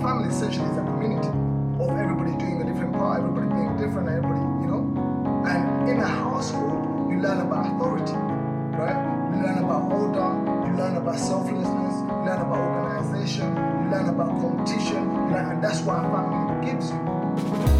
family essentially is a community of everybody doing a different part, everybody being different, everybody, you know. And in a household, you learn about authority, right? You learn about order, you learn about selflessness, you learn about organization, you learn about competition, you learn, and that's what a family gives you.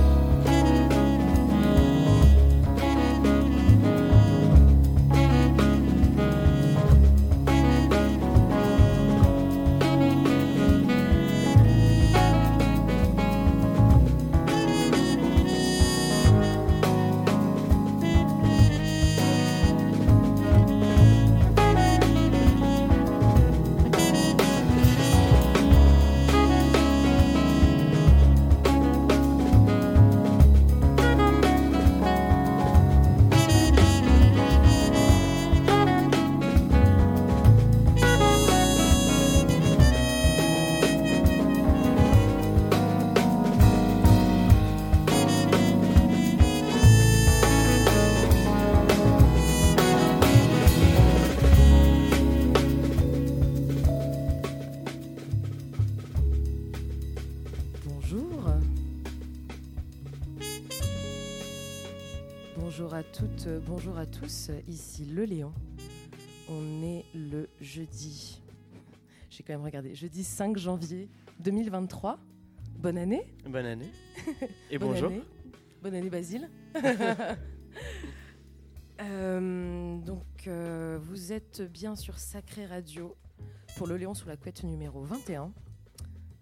Toutes, euh, bonjour à tous. Ici Le Léon. On est le jeudi. J'ai quand même regardé. Jeudi 5 janvier 2023. Bonne année. Bonne année. Et Bonne bonjour. année. Bonne année Basile. Euh, donc euh, vous êtes bien sur Sacré Radio pour Le Léon sous la couette numéro 21.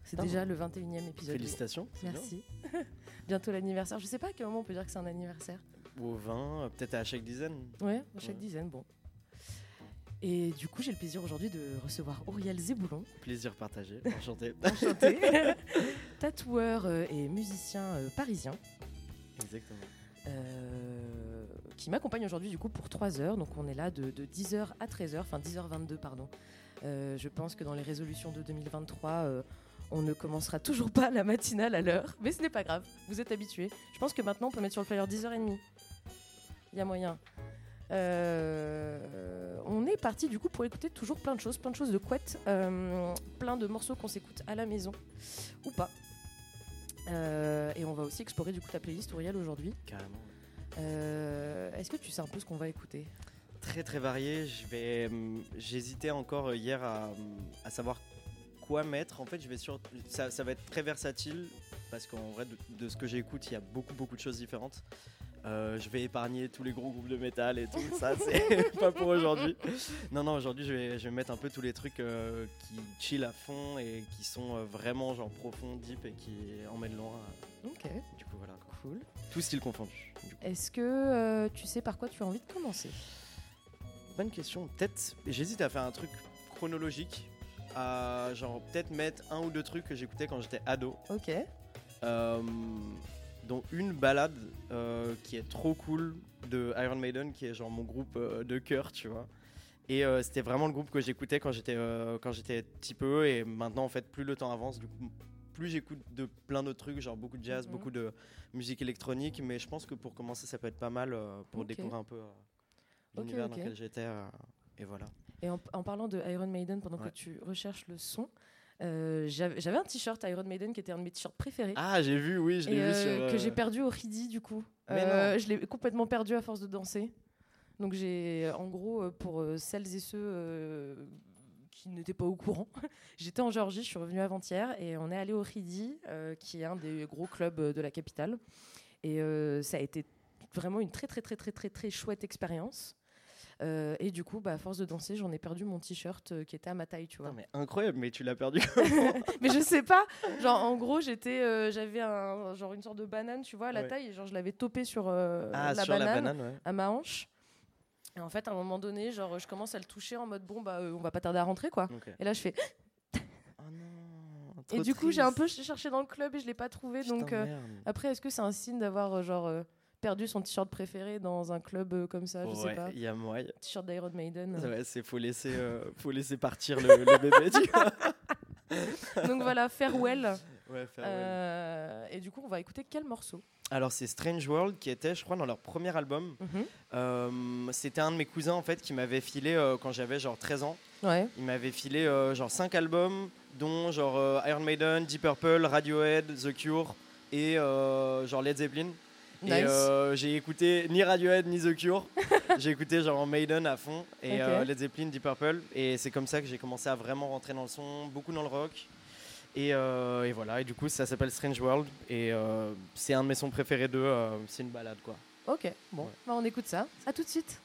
C'est déjà le 21e épisode. Félicitations. Merci. Bientôt l'anniversaire. Je sais pas à quel moment on peut dire que c'est un anniversaire. Au 20, euh, peut-être à chaque dizaine. Ouais, à chaque Ouais. dizaine, bon. Et du coup, j'ai le plaisir aujourd'hui de recevoir Auriel Zéboulon, Plaisir partagé. Enchanté. enchanté, tatoueur euh, et musicien euh, parisien, Exactement. euh, qui m'accompagne aujourd'hui du coup pour 3 heures. Donc on est là de, de 10h à 13h, enfin 10h22 pardon. Euh, je pense que dans les résolutions de 2023, euh, on ne commencera toujours pas la matinale à l'heure, mais ce n'est pas grave, vous êtes habitués. Je pense que maintenant on peut mettre sur le flyer 10h30. Il y a moyen. Euh, on est parti du coup pour écouter toujours plein de choses, plein de choses de couette, euh, plein de morceaux qu'on s'écoute à la maison ou pas. Euh, et on va aussi explorer du coup ta playlist Auriel aujourd'hui. Carrément. Est-ce que tu sais un peu ce qu'on va écouter? Très très varié. Je vais. J'hésitais encore hier à, à savoir quoi mettre. En fait, je vais sur. Ça, ça va être très versatile parce qu'en vrai, de, de ce que j'écoute, il y a beaucoup beaucoup de choses différentes. Euh, je vais épargner tous les gros groupes de métal et tout ça, c'est pas pour aujourd'hui. Non, non, aujourd'hui je vais, je vais mettre un peu tous les trucs euh, qui chill à fond et qui sont euh, vraiment genre profond, deep et qui emmènent loin. Ok, Du coup, voilà. cool. Tout style confondu. Est-ce que tu sais par quoi tu as envie de commencer? Bonne question. Peut-être, j'hésite à faire un truc chronologique. À genre peut-être mettre un ou deux trucs que j'écoutais quand j'étais ado. Ok. Euh, dont une balade euh, qui est trop cool de Iron Maiden, qui est genre mon groupe euh, de cœur, tu vois. Et euh, c'était vraiment le groupe que j'écoutais quand j'étais quand j'étais petit peu. Et maintenant, en fait, plus le temps avance, du coup, plus j'écoute de plein d'autres trucs, genre beaucoup de jazz, Mhm. beaucoup de musique électronique. Mais je pense que pour commencer, ça peut être pas mal pour découvrir un peu l'univers dans lequel j'étais. et voilà. Et en, en parlant de Iron Maiden, pendant que tu recherches le son, euh, j'avais un t-shirt Iron Maiden qui était un de mes t-shirts préférés. Ah, j'ai vu, oui, je l'ai vu euh, sur. que euh, j'ai perdu au Ridi du coup. Mais non. je l'ai complètement perdu à force de danser. Donc j'ai, en gros, pour celles et ceux qui n'étaient pas au courant, j'étais en Géorgie, je suis revenue avant-hier et on est allé au Ridi, euh, qui est un des gros clubs de la capitale. Et euh, ça a été vraiment une très très très très très très chouette expérience. Euh, et du coup, bah, à force de danser, j'en ai perdu mon t-shirt euh, qui était à ma taille, tu vois. Mais incroyable, mais tu l'as perdu. mais je sais pas. Genre, en gros, j'étais, euh, j'avais un, genre une sorte de banane, tu vois, à la Ouais. taille, et genre je l'avais topé sur, ah, la, sur banane, la banane, ouais. à ma hanche. Et en fait, à un moment donné, genre, je commence à le toucher en mode bon, bah, on va pas tarder à rentrer, quoi. Et là, je fais. Oh non. et du coup, j'ai un peu ch- cherché dans le club et je l'ai pas trouvé. Putain, donc, euh, après, est-ce que c'est un signe d'avoir, euh, genre, euh, perdu son t-shirt préféré dans un club euh, comme ça Je sais Ouais, pas. il y a moyen. T-shirt d'Iron Maiden. Ouais, c'est faut laisser, euh, faut laisser partir le, le bébé. Tu vois. donc voilà, farewell. Ouais, farewell. Euh, et du coup, on va écouter quel morceau? Alors c'est Strange World qui était, je crois, dans leur premier album. Mhm. Euh, C'était un de mes cousins en fait qui m'avait filé euh, quand j'avais genre 13 ans. Ouais. Il m'avait filé euh, genre 5 albums dont genre Iron Maiden, Deep Purple, Radiohead, The Cure et genre Led Zeppelin. Nice. Et euh, j'ai écouté ni Radiohead ni The Cure. j'ai écouté genre Maiden à fond et euh, Led Zeppelin, Deep Purple. Et c'est comme ça que j'ai commencé à vraiment rentrer dans le son, beaucoup dans le rock. Et, euh, et voilà, et du coup ça s'appelle Strange World. Et c'est un de mes sons préférés d'eux. c'est une balade quoi. Ok, bon, Ouais. bah, on écoute ça. À tout de suite.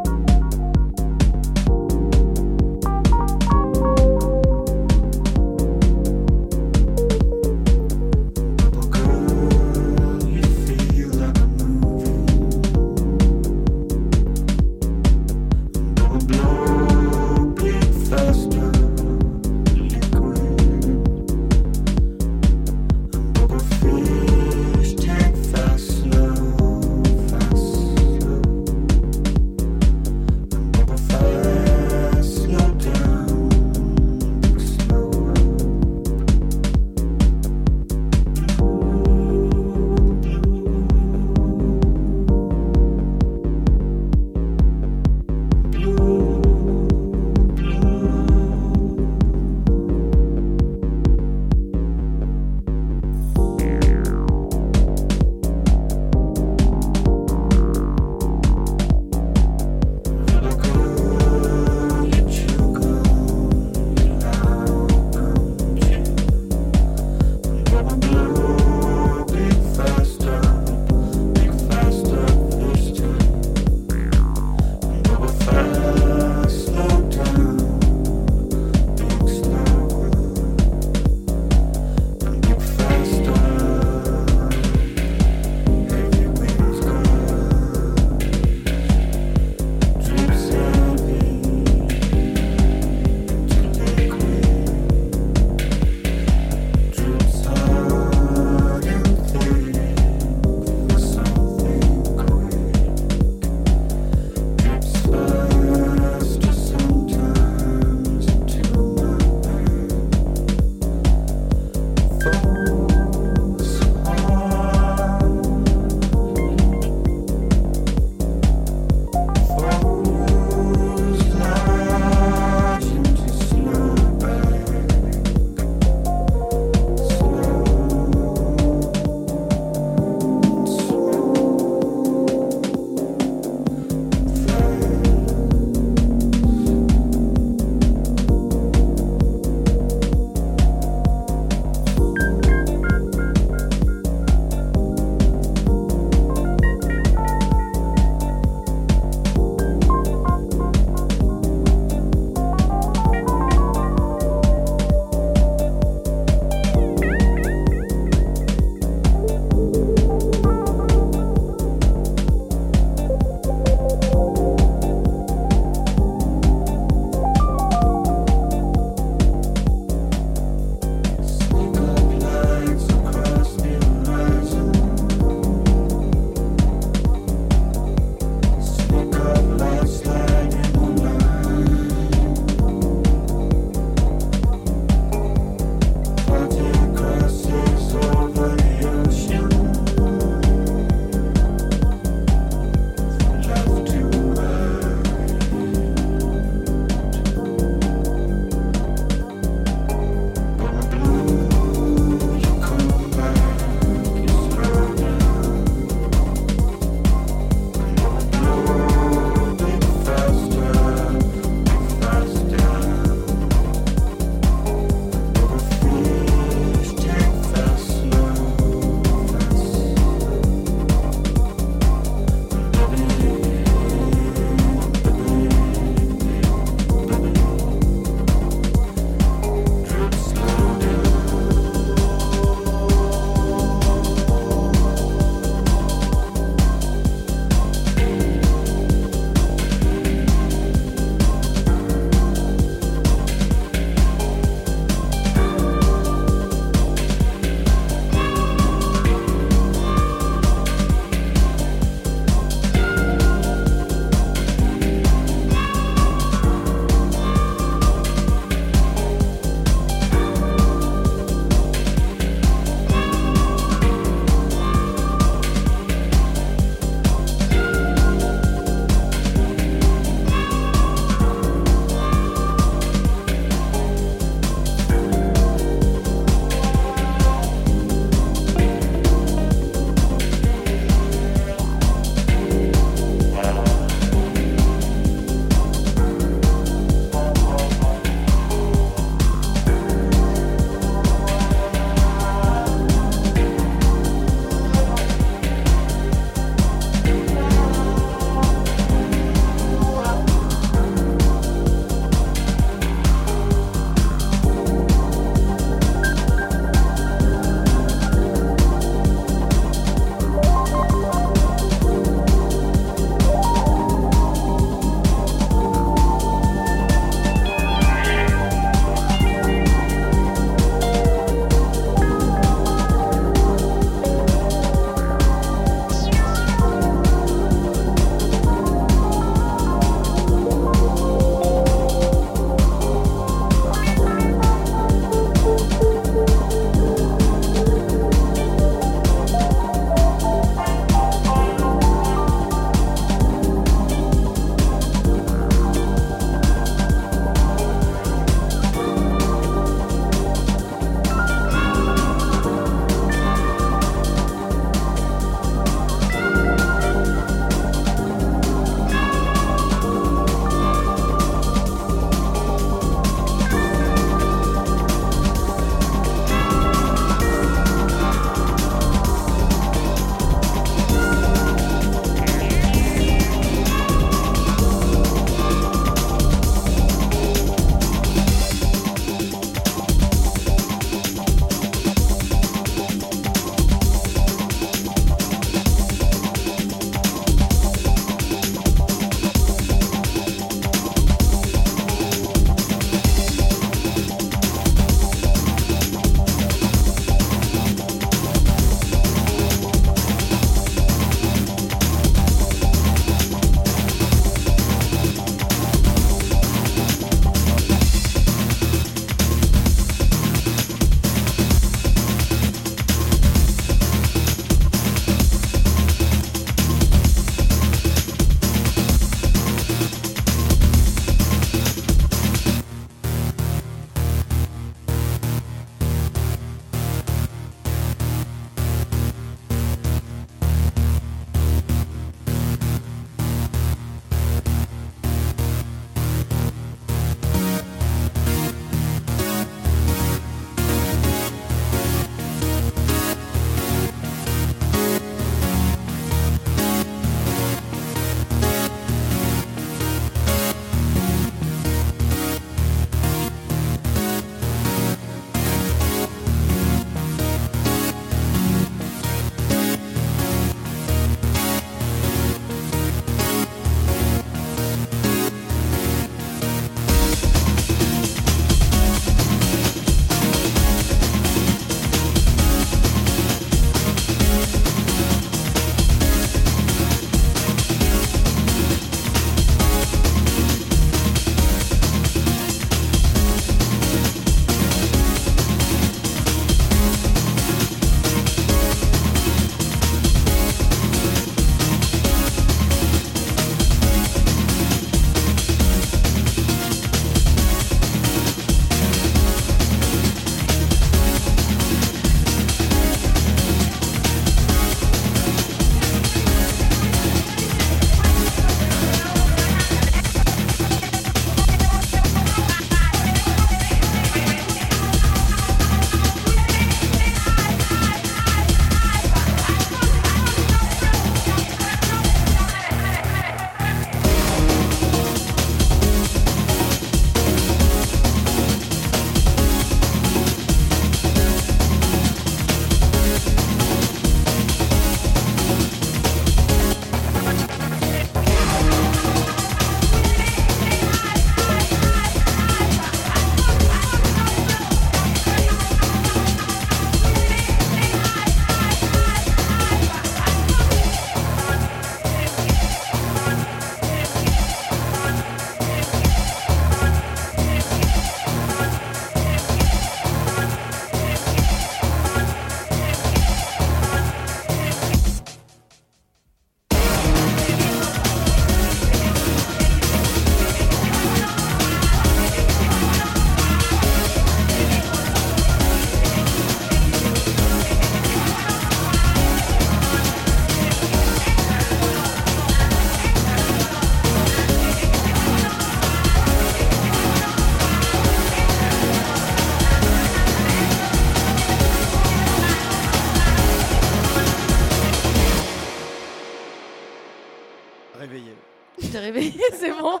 c'est bon.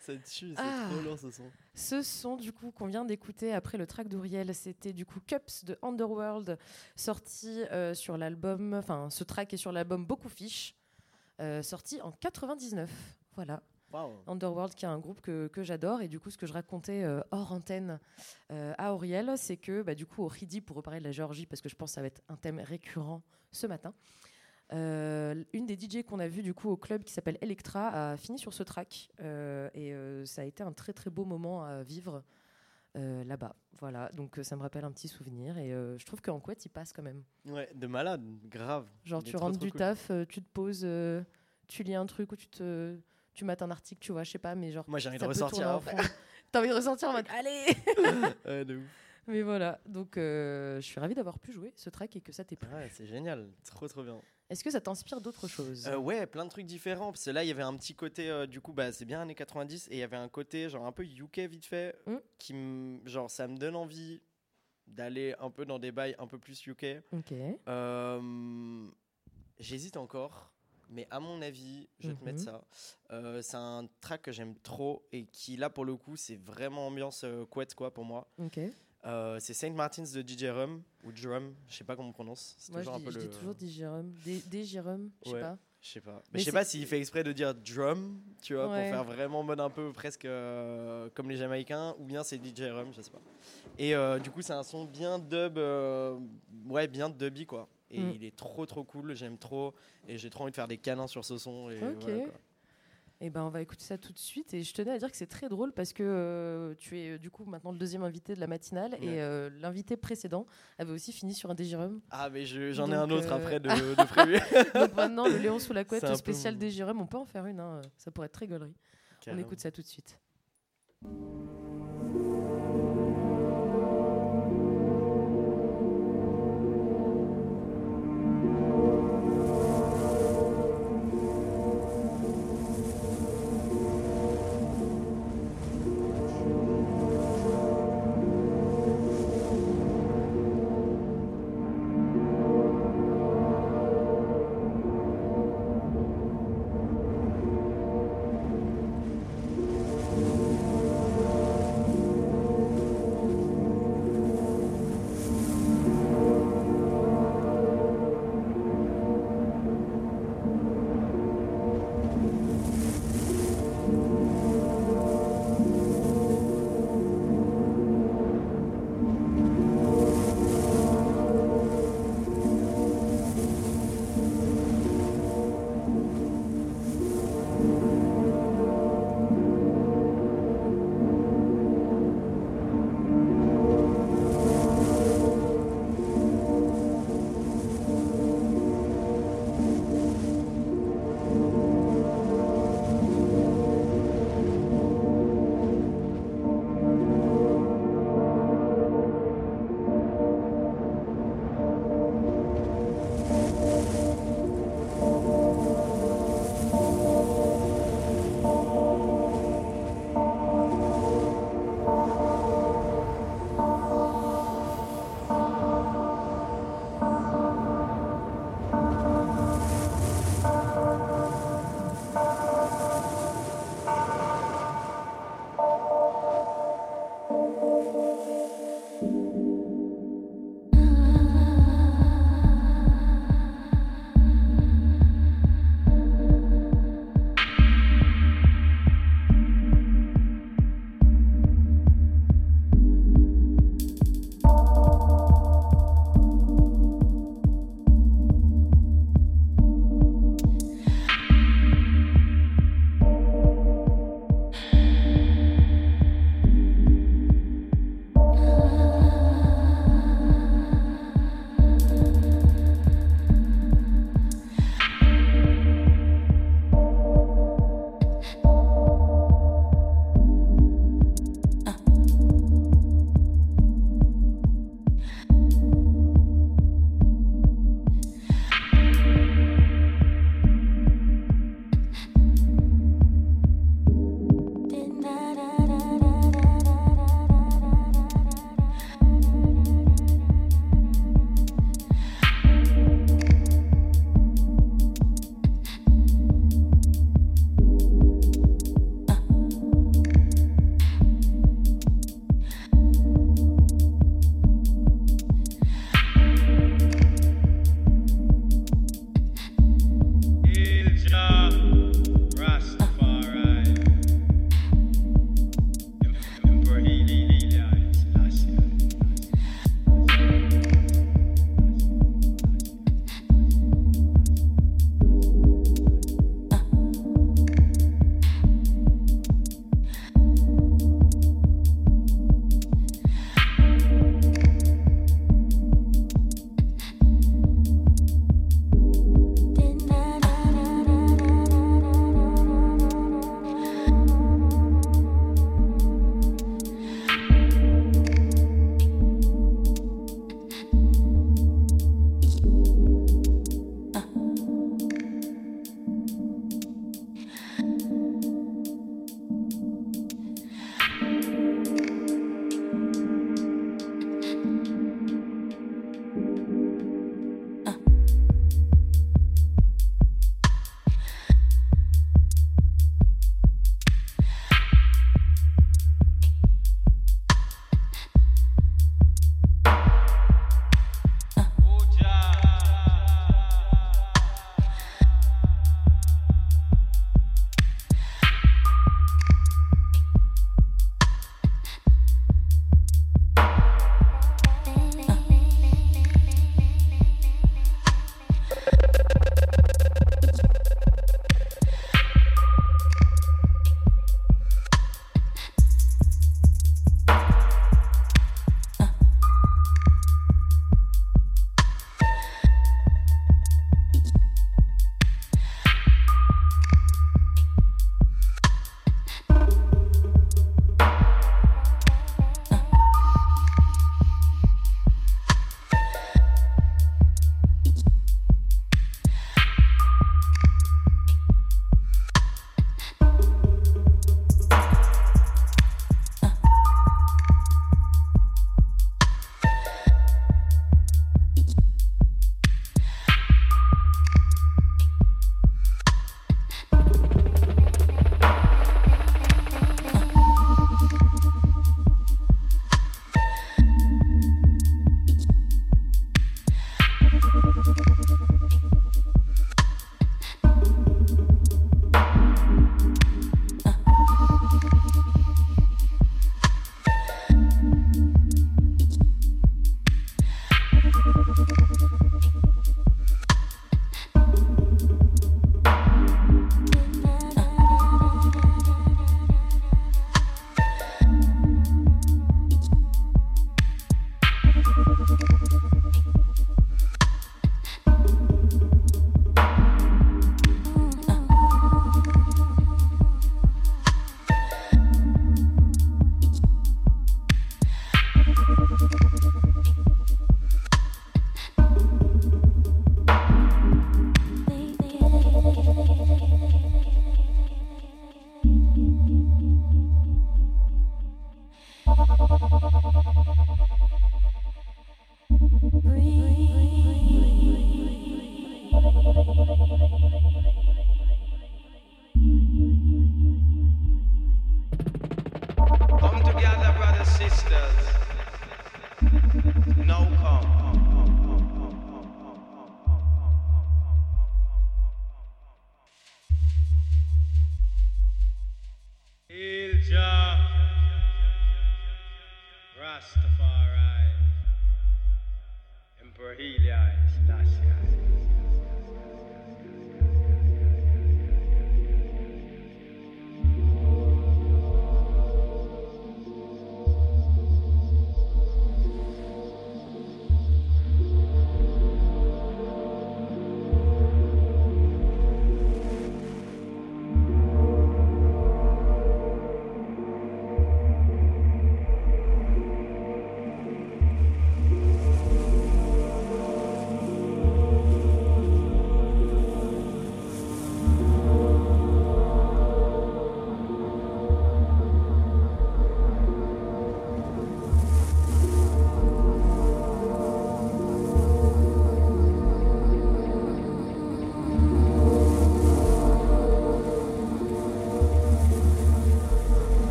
Ça tue, c'est Ah. trop lourd ce son. Ce son du coup qu'on vient d'écouter après le track d'Uriel, c'était du coup Cups de Underworld, sorti euh, sur l'album, enfin ce track est sur l'album Beaucoup Fish, euh, sorti en 99. Voilà. Underworld qui est un groupe que, que j'adore et du coup ce que je racontais euh, hors antenne euh, à Auriel, c'est que bah, du coup au Ridi pour reparler de la Géorgie parce que je pense que ça va être un thème récurrent ce matin. Euh, une des DJ qu'on a vu du coup au club qui s'appelle Electra a fini sur ce track euh, et euh, ça a été un très très beau moment à vivre là-bas. Voilà, donc ça me rappelle un petit souvenir et je trouve qu'en couette il passe quand même. Ouais, de malade, grave. Genre tu trop, rentres trop du cool. taf, tu te poses, tu lis un truc ou tu te tu mates un article, tu vois, je sais pas, mais genre Moi j'ai envie de ressortir en. T'as envie de ressortir en mode allez Ouais, de ouf. Mais voilà, donc je suis ravie d'avoir pu jouer ce track et que ça t'ait plu. Ouais, c'est génial, trop trop bien. Est-ce que ça t'inspire d'autres choses? Euh, ouais, plein de trucs différents. Parce que là, il y avait un petit côté, euh, du coup, bah, c'est bien années 90, et il y avait un côté, genre, un peu UK vite fait, Mm. qui me, genre, ça me donne envie d'aller un peu dans des bails un peu plus UK. Ok. Euh, J'hésite encore, mais à mon avis, je vais te mettre Mhm. ça. C'est un track que j'aime trop, et qui, là, pour le coup, c'est vraiment ambiance couette, quoi, pour moi. Ok. Euh, c'est Saint Martin's de DJ Rum, ou Drum, je sais pas comment on prononce. C'est Moi je toujours dis, un peu je le... dis toujours des Jérôme, je sais Ouais. pas. Je sais pas. Mais, Mais je sais pas s'il fait exprès de dire drum, tu vois, Ouais. pour faire vraiment mode un peu presque euh, comme les Jamaïcains, ou bien c'est DJ Rum, je sais pas. Et euh, du coup, c'est un son bien dub, ouais, bien dubby quoi. Et Mm. il est trop trop cool, j'aime trop, et j'ai trop envie de faire des canins sur ce son. Et Ok. voilà, quoi. Et ben on va écouter ça tout de suite. Et je tenais à dire que c'est très drôle parce que euh, tu es euh, du coup maintenant le deuxième invité de la matinale Ouais. et euh, l'invité précédent avait aussi fini sur un Dégirum. Ah, mais je- j'en ai un autre euh, après de, de prévu. Donc maintenant le Léon sous la couette peu spécial mon- Dégirum, on peut en faire une. hein, Ça pourrait être très gaulerie. On écoute ça tout de suite.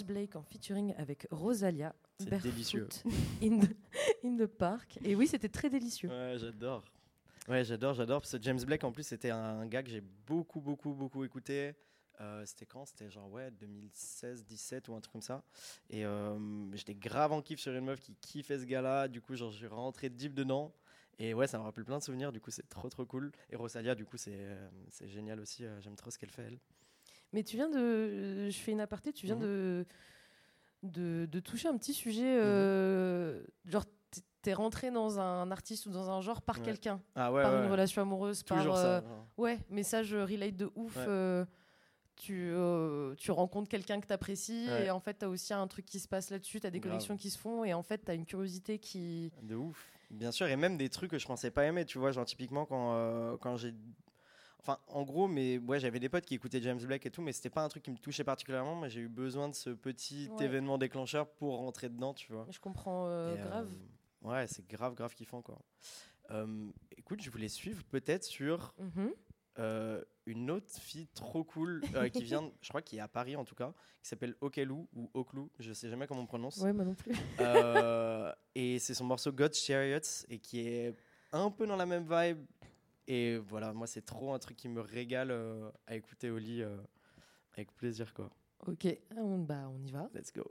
James Blake en featuring avec Rosalia. C'est délicieux. In the, in the, Park. Et oui, c'était très délicieux. Ouais, j'adore. Ouais, j'adore, j'adore. Parce que James Blake, en plus, c'était un gars que j'ai beaucoup, beaucoup, beaucoup écouté. Euh, c'était quand? C'était genre, ouais, 2016, 17 ou un truc comme ça. Et euh, j'étais grave en kiff sur une meuf qui kiffait ce gars-là. Du coup, genre, je suis rentré deep dedans. Et ouais, ça me rappelle plein de souvenirs. Du coup, c'est trop, trop cool. Et Rosalia, du coup, c'est euh, génial aussi. J'aime trop ce qu'elle fait, elle. Mais tu viens de. Je fais une aparté, tu viens mhm. de, de, de, toucher un petit sujet. Euh, genre, t'es rentré dans un artiste ou dans un genre par quelqu'un. Ah par une relation amoureuse. Toujours par, ça. Euh, ouais, message relate de ouf. Euh, tu, tu, rencontres quelqu'un que tu apprécies et en fait tu as aussi un truc qui se passe là-dessus, tu as des connexions qui se font et en fait tu as une curiosité qui... De ouf, bien sûr, et même des trucs que je pensais pas aimer, tu vois, genre typiquement quand, quand j'ai Enfin, en gros, mais ouais, j'avais des potes qui écoutaient James Blake et tout, mais c'était pas un truc qui me touchait particulièrement. Mais j'ai eu besoin de ce petit événement déclencheur pour rentrer dedans, tu vois. Je comprends euh, grave. Euh, ouais, c'est grave, grave kiffant, quoi. Euh, écoute, je voulais suivre peut-être sur mm-hmm. une autre fille trop cool qui vient, je crois, qui est à Paris en tout cas, qui s'appelle Okelou ou Oklou, je sais jamais comment on prononce. Ouais, moi non plus. et c'est son morceau God's Chariots et qui est un peu dans la même vibe et voilà, moi, c'est trop un truc qui me régale euh, à écouter au lit euh, avec plaisir, quoi. Ok, on, bah, on y va. Let's go.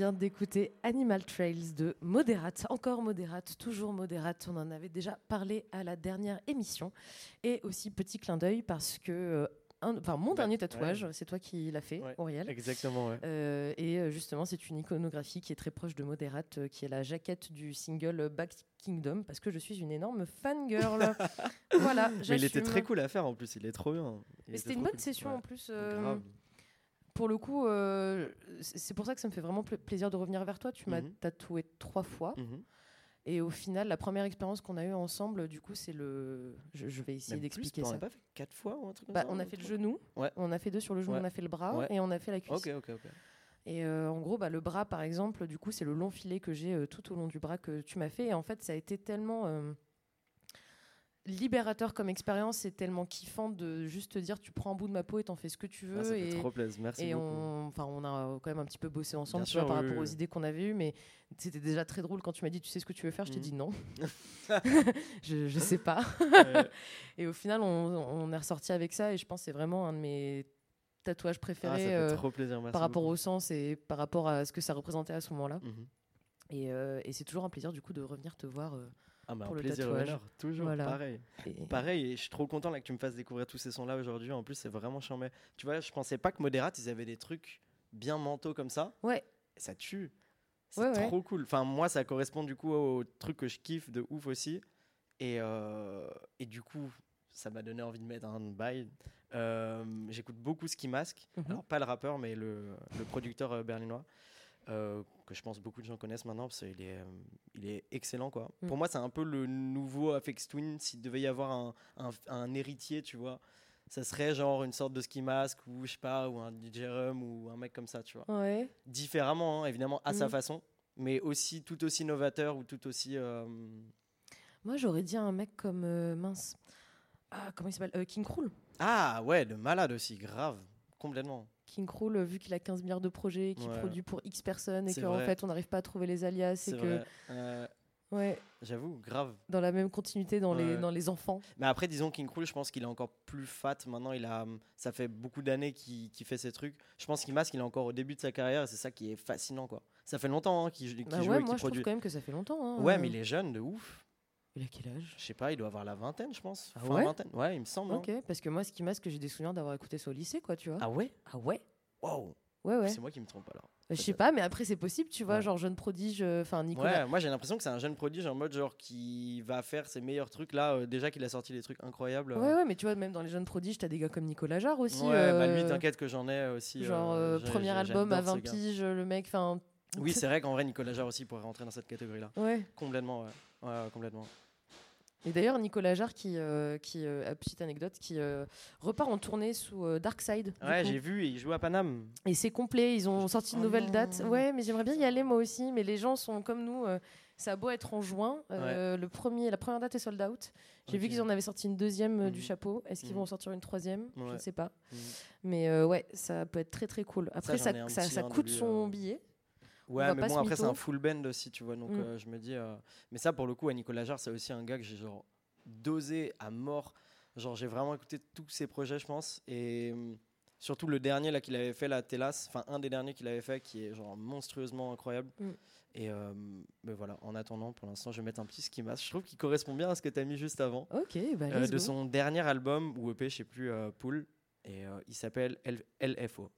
Vient d'écouter Animal Trails de Moderate, encore Moderate, toujours Moderate. On en avait déjà parlé à la dernière émission. Et aussi petit clin d'œil parce que euh, un- enfin, mon Bah, dernier tatouage, c'est toi qui l'as fait, Ouais, Auriel. Exactement, ouais. Euh, et euh, justement, c'est une iconographie qui est très proche de Moderate, euh, qui est la jaquette du single Back Kingdom, parce que je suis une énorme fangirl. voilà, Mais il était très cool à faire en plus, il est trop bien. Il Mais était c'était une bonne cool. session en plus. euh. Pour le coup, euh, c'est pour ça que ça me fait vraiment pla- plaisir de revenir vers toi. Tu m'as Mhm. tatoué trois fois. Mhm. Et au final, la première expérience qu'on a eue ensemble, du coup, c'est le. Je, je vais essayer d'expliquer on ça. a pas fait quatre fois ou un truc comme Bah, ça, on a fait le genou, Ouais. on a fait deux sur le genou, Ouais. on a fait le bras Ouais. et on a fait la cuisse. Ok, ok, ok. Et euh, en gros, bah, le bras, par exemple, du coup, c'est le long filet que j'ai euh, tout au long du bras que tu m'as fait. Et en fait, ça a été tellement libérateur comme expérience, c'est tellement kiffant de juste te dire tu prends un bout de ma peau et t'en fais ce que tu veux. Ah, ça et fait trop plaisir, merci et beaucoup. on, enfin, on a quand même un petit peu bossé ensemble vois, par oui, rapport oui, aux idées qu'on avait eues, mais c'était déjà très drôle quand tu m'as dit tu sais ce que tu veux faire. Je t'ai Mhm. dit non, je, je sais pas. Et au final, on, on est ressorti avec ça et je pense que c'est vraiment un de mes tatouages Ah, ça préférés euh, plaisir, par rapport beaucoup. au sens et par rapport à ce que ça représentait à ce moment-là. Mhm. Et, euh, et c'est toujours un plaisir du coup de revenir te voir. euh, Ah, bah, pour un le plaisir tatouage. honneur, toujours, Voilà. pareil. et- Pareil, et je suis trop content là que tu me fasses découvrir tous ces sons-là aujourd'hui. En plus, c'est vraiment charmé. Tu vois, je pensais pas que Moderate, ils avaient des trucs bien mentaux comme ça. Ouais, Et ça tue. C'est Ouais, ouais. trop cool. Enfin, moi, ça correspond du coup au truc que je kiffe de ouf aussi. Et, euh, et du coup, ça m'a donné envie de mettre un bail. Euh, J'écoute beaucoup Ski Mask. Mhm. Alors, pas le rappeur, mais le, le producteur euh, berlinois. Euh, que je pense beaucoup de gens connaissent maintenant parce qu'il est, euh, il est excellent quoi. Mm. Pour moi c'est un peu le nouveau Afex Twin s'il devait y avoir un, un, un héritier tu vois ça serait genre une sorte de ski mask ou je sais pas ou un DJ Rum ou un mec comme ça tu vois ouais. différemment, hein, évidemment, à sa Mhm. façon, mais aussi tout aussi novateur ou tout aussi. euh, Moi, j'aurais dit un mec comme mince. Ah, comment il s'appelle King Krul. Ah ouais, de malade aussi, grave, complètement. King Krul, vu qu'il a 15 milliards de projets, qu'il Ouais. produit pour X personnes et qu'en fait on n'arrive pas à trouver les alias C'est et que. Euh, ouais, J'avoue, grave. dans la même continuité dans, les, dans les enfants. Mais après, disons King Krul, je pense qu'il est encore plus fat maintenant. Il a, hum, ça fait beaucoup d'années qu'il fait ces trucs. Je pense qu'il masque, il est encore au début de sa carrière et c'est ça qui est fascinant quoi. Ça fait longtemps hein, qu'il Bah joue ouais, et moi qu'il je trouve produit. quand même que ça fait longtemps. hein, Ouais, mais il est jeune de ouf. Il a quel âge? Je sais pas, il doit avoir la vingtaine, je pense. Ah Fin ouais? vingtaine. Ouais, il me semble. hein. Ok, parce que moi, ce qui masque, j'ai des souvenirs d'avoir écouté ça au lycée, quoi, tu vois. Ah ouais? Ah ouais Wow. Ouais, ouais. C'est moi qui me trompe alors. Je sais pas, mais après, c'est possible, tu vois, Ouais. genre jeune prodige, euh, enfin Nicolas. Ouais, moi j'ai l'impression que c'est un jeune prodige en mode genre qui va faire ses meilleurs trucs là. euh, déjà qu'il a sorti des trucs incroyables. Ouais, ouais, mais tu vois, même dans les jeunes prodiges, t'as des gars comme Nicolas Jarre aussi. Ouais, bah lui euh, t'inquiète que j'en ai aussi. Genre, euh, euh, premier album à j'adore 20 ce gars. piges, le mec, enfin. Oui, c'est vrai qu'en vrai Nicolas Jarre aussi pourrait rentrer dans cette catégorie là. Ouais. Complètement, ouais. Ouais, ouais, complètement. Et d'ailleurs, Nicolas Jarre, qui, euh, qui euh, petite anecdote, qui euh, repart en tournée sous euh, Darkside. du Ouais, j'ai vu, il joue à Paname. Et c'est complet, ils ont sorti une Oh date. Ouais, mais j'aimerais bien y aller moi aussi. Mais les gens sont comme nous. euh, ça a beau être en juin. euh, le premier, la première date est sold out. J'ai vu qu'ils en avaient sorti une deuxième du Mhm. chapeau. Est-ce qu'ils Mhm. vont en sortir une troisième? Je ne sais pas. Mhm. Mais euh, ouais, ça peut être très très cool. Après, ça, ça, de coûte son euh. billet. Ouais, mais bon, après c'est un full band aussi, tu vois. Donc Mm. euh, je me dis. euh, Mais ça, pour le coup, à Nicolas Jarre, c'est aussi un gars que j'ai genre dosé à mort. Genre, j'ai vraiment écouté tous ses projets, je pense. Et hum, surtout le dernier là qu'il avait fait, la Telas, enfin un des derniers qu'il avait fait, qui est genre monstrueusement incroyable. Mm. Et euh, mais voilà, en attendant, pour l'instant, je vais mettre un petit ski mask. Je trouve qu'il correspond bien à ce que tu as mis juste avant. Ok, bah Euh, de go. son dernier album, ou EP, je sais plus, euh, Pool. Et il s'appelle LFO.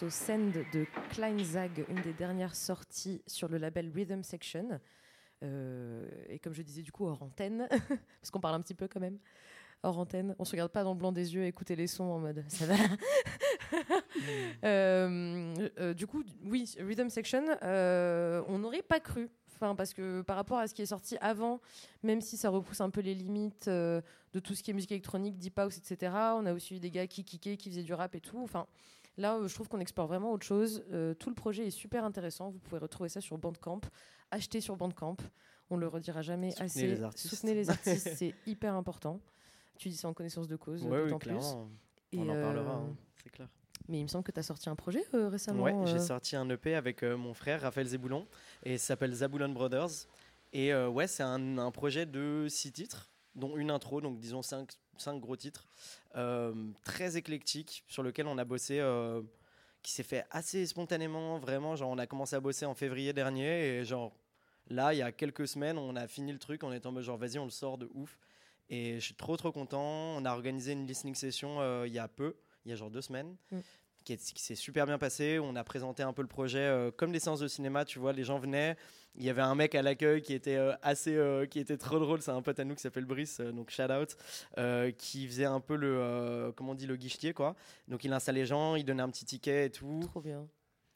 Morceau Send de Klein Zag, une des dernières sorties sur le label Rhythm Section. Euh, et comme je disais du coup hors antenne, parce qu'on parle un petit peu quand même, hors antenne, on se regarde pas dans le blanc des yeux, écouter les sons en mode ça va. Euh, euh, du coup, oui, Rhythm Section, on n'aurait pas cru. Enfin, parce que par rapport à ce qui est sorti avant, même si ça repousse un peu les limites de tout ce qui est musique électronique, deep house, etc. On a aussi eu des gars qui kickaient, qui faisaient du rap et tout. Enfin, là, euh, je trouve qu'on explore vraiment autre chose. Euh, tout le projet est super intéressant. Vous pouvez retrouver ça sur Bandcamp. Achetez sur Bandcamp. On le redira jamais Soutenez assez. les artistes. Soutenez les artistes, c'est hyper important. Tu dis ça en connaissance de cause, Ouais, oui, d'autant plus. On en parlera, euh, hein, c'est clair. Mais il me semble que tu as sorti un projet euh, récemment. Ouais, j'ai sorti un EP avec mon frère Raphaël Zeboulon et ça s'appelle Zaboulon Brothers. Et ouais, c'est un, un projet de six titres, dont une intro, donc disons cinq, cinq gros titres, euh, très éclectique, sur lequel on a bossé, euh, qui s'est fait assez spontanément, vraiment. Genre, on a commencé à bosser en février dernier et genre là, il y a quelques semaines, on a fini le truc, on est en mode genre vas-y, on le sort de ouf. Et je suis trop trop content. On a organisé une listening session euh, il y a peu, il y a genre deux semaines, Mm. Qui, est- qui s'est super bien passé. On a présenté un peu le projet euh, comme des séances de cinéma, tu vois, les gens venaient. Il y avait un mec à l'accueil qui était euh, assez, euh, qui était trop drôle. C'est un pote à nous qui s'appelle Brice, donc shout out, qui faisait un peu le, comment on dit, le guichetier quoi. Donc il installait les gens, il donnait un petit ticket et tout. Trop bien.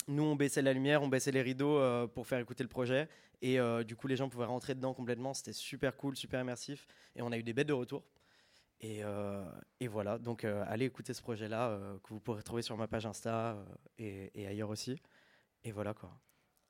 Nous, on baissait la lumière, on baissait les rideaux pour faire écouter le projet. Et du coup, les gens pouvaient rentrer dedans complètement. C'était super cool, super immersif. Et on a eu des bêtes de retour. Et, euh, et voilà, donc euh, allez écouter ce projet-là euh, que vous pourrez trouver sur ma page Insta et, et ailleurs aussi. Et voilà quoi.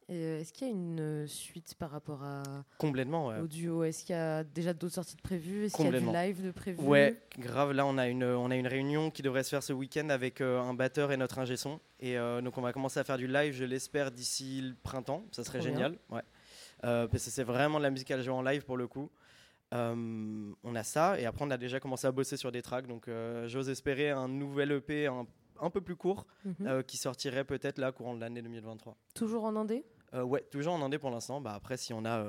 Est-ce qu'il y a une suite par rapport à, Complètement, ouais. au duo Est-ce qu'il y a déjà d'autres sorties de prévues? Est-ce qu'il y a du live de prévu Ouais, grave. Là, on a une, on a une réunion qui devrait se faire ce week-end avec euh, un batteur et notre ingé son. Et euh, donc, on va commencer à faire du live, je l'espère, d'ici le printemps. Ça serait Trop bien. génial. Ouais. Euh, parce que c'est vraiment de la musique à jouer en live pour le coup. Euh, on a ça. Et après, on a déjà commencé à bosser sur des tracks. Donc, euh, j'ose espérer un nouvel EP un, un peu plus court Mhm. euh, qui sortirait peut-être là, courant de l'année 2023. Toujours en indé? Ouais, toujours en indé pour l'instant. Bah, après, si on a,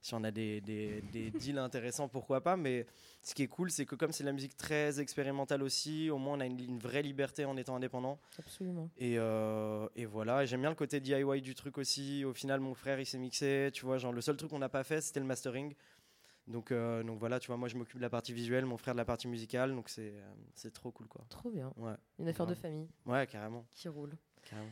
si on a des, des, des deals intéressants, pourquoi pas. Mais ce qui est cool, c'est que comme c'est de la musique très expérimentale aussi, au moins on a une, une vraie liberté en étant indépendant. Absolument. Et Et, et voilà, j'aime bien le côté DIY du truc aussi. Au final, mon frère, il s'est mixé. Tu vois, genre, le seul truc qu'on n'a pas fait, c'était le mastering. Donc, euh, donc voilà, tu vois, moi je m'occupe de la partie visuelle, mon frère de la partie musicale. Donc c'est euh, trop cool, quoi. Trop bien. Ouais, Une affaire de famille ouais carrément. qui roule. carrément.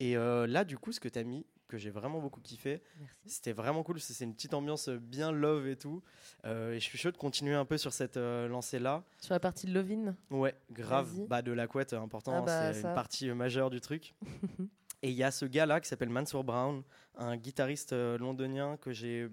Et euh, là, du coup, ce que tu as mis que j'ai vraiment beaucoup kiffé. C'était vraiment cool, c'est une petite ambiance bien love et tout. Et je suis chaud de continuer un peu sur cette lancée-là. Sur la partie de Lovin. Ouais, grave. Bah, de la couette, important, Ah bah, c'est une partie majeure du truc. et il y a ce gars-là qui s'appelle Mansour Brown, un guitariste londonien que j'ai,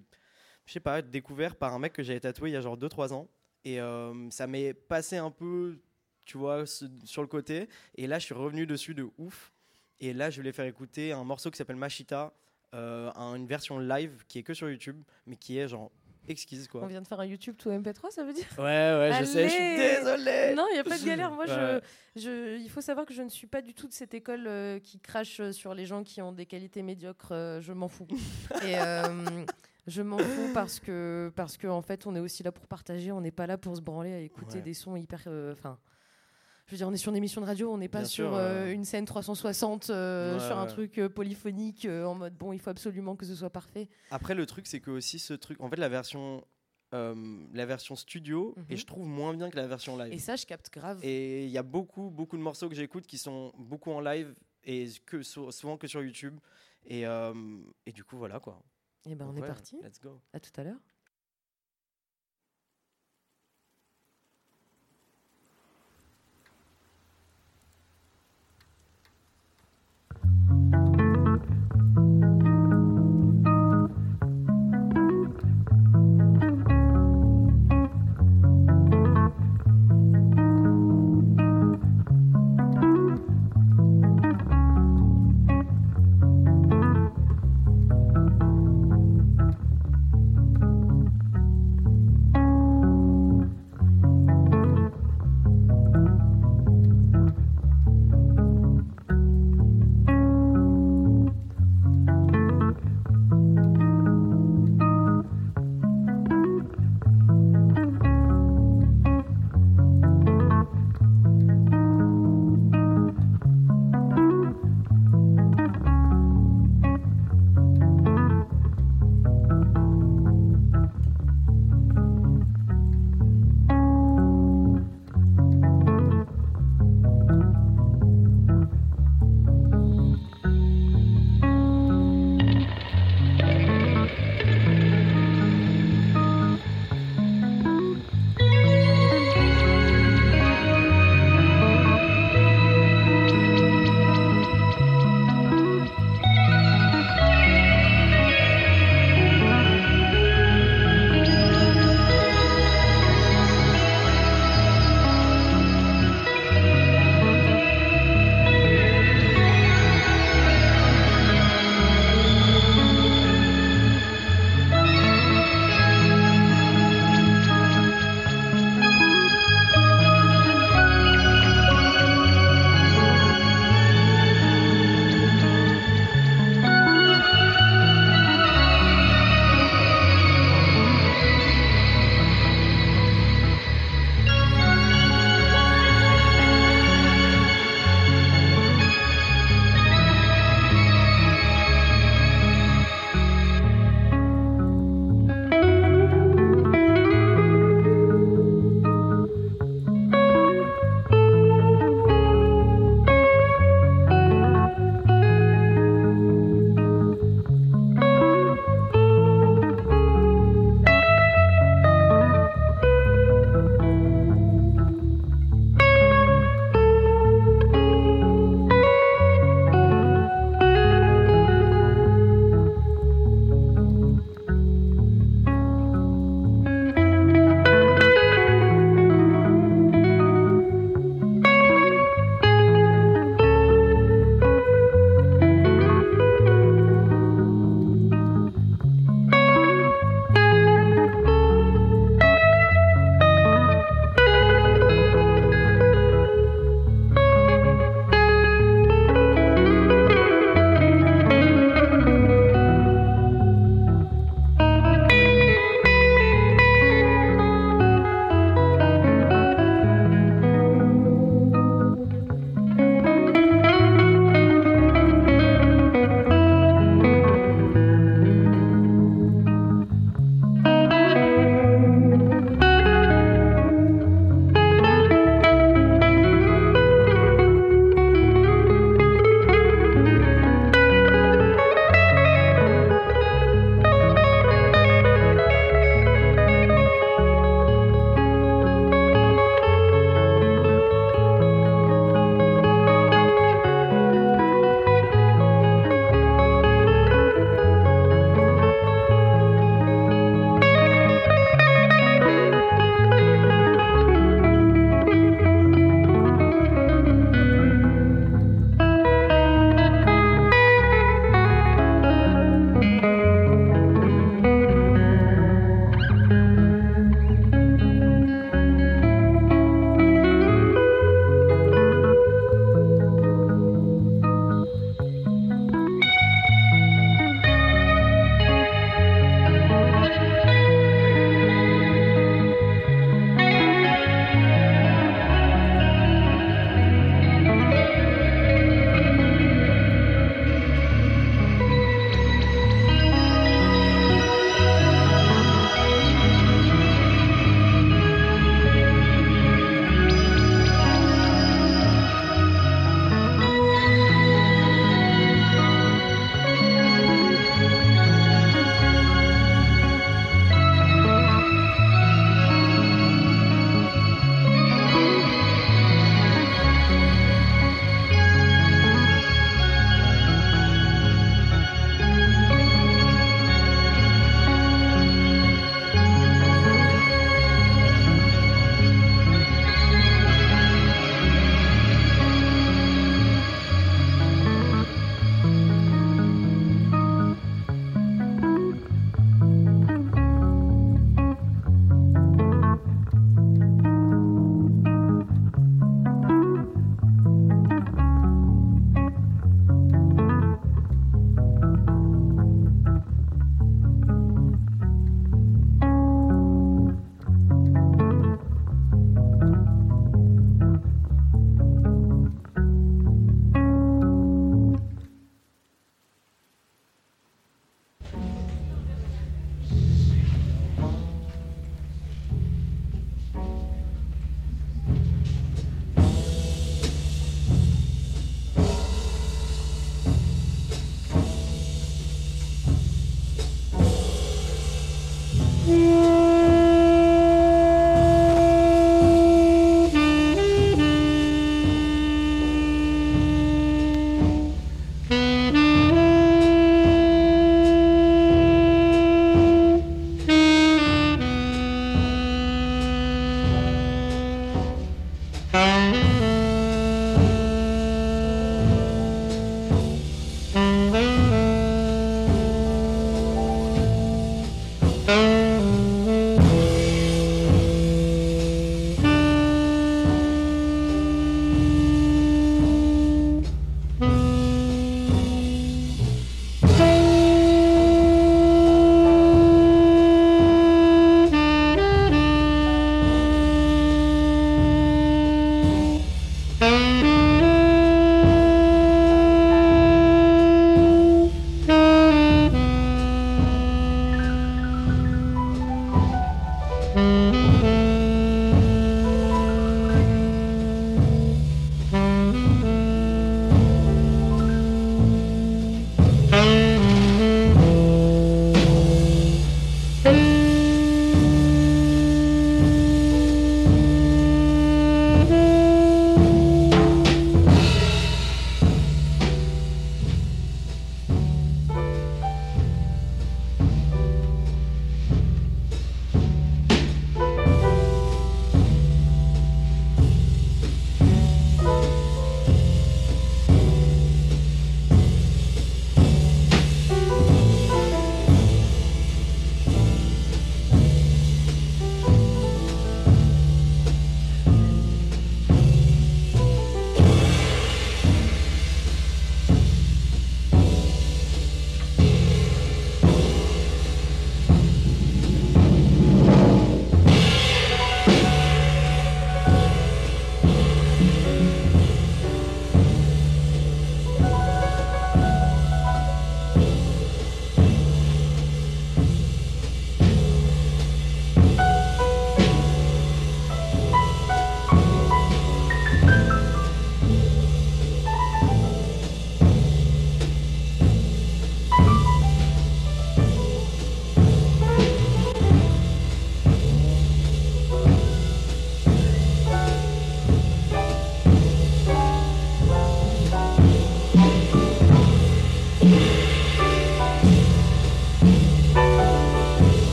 je sais pas, découvert par un mec que j'avais tatoué il y a genre 2-3 ans. Et euh, ça m'est passé un peu, tu vois, sur le côté. Et là, je suis revenu dessus de ouf. Et là, je les faire écouter un morceau qui s'appelle Machita, euh, un- une version live qui est que sur YouTube, mais qui est genre exquise quoi. On vient de faire un YouTube tout MP3, ça veut dire? Ouais, ouais, je sais, je suis désolé. Non, il n'y a pas de galère. Moi, je, Ouais. je, il faut savoir que je ne suis pas du tout de cette école euh, qui crache sur les gens qui ont des qualités médiocres. euh, je m'en fous. Et euh, je m'en fous parce que, parce que, en fait, on est aussi là pour partager. On n'est pas là pour se branler à écouter Ouais. des sons hyper. euh, Enfin. je veux dire, on est sur une émission de radio, on n'est pas Bien sur sûr, euh, ouais. une scène 360, euh, Ouais, sur un truc euh, polyphonique en mode bon, il faut absolument que ce soit parfait. Après, le truc, c'est que aussi ce truc, en fait, la version, la version studio, Mhm. et je trouve moins bien que la version live. Et ça, je capte grave. Et il y a beaucoup, beaucoup de morceaux que j'écoute qui sont beaucoup en live et que sou- souvent que sur YouTube. Et, et du coup, voilà quoi. Et ben, on est parti. Let's go. À tout à l'heure.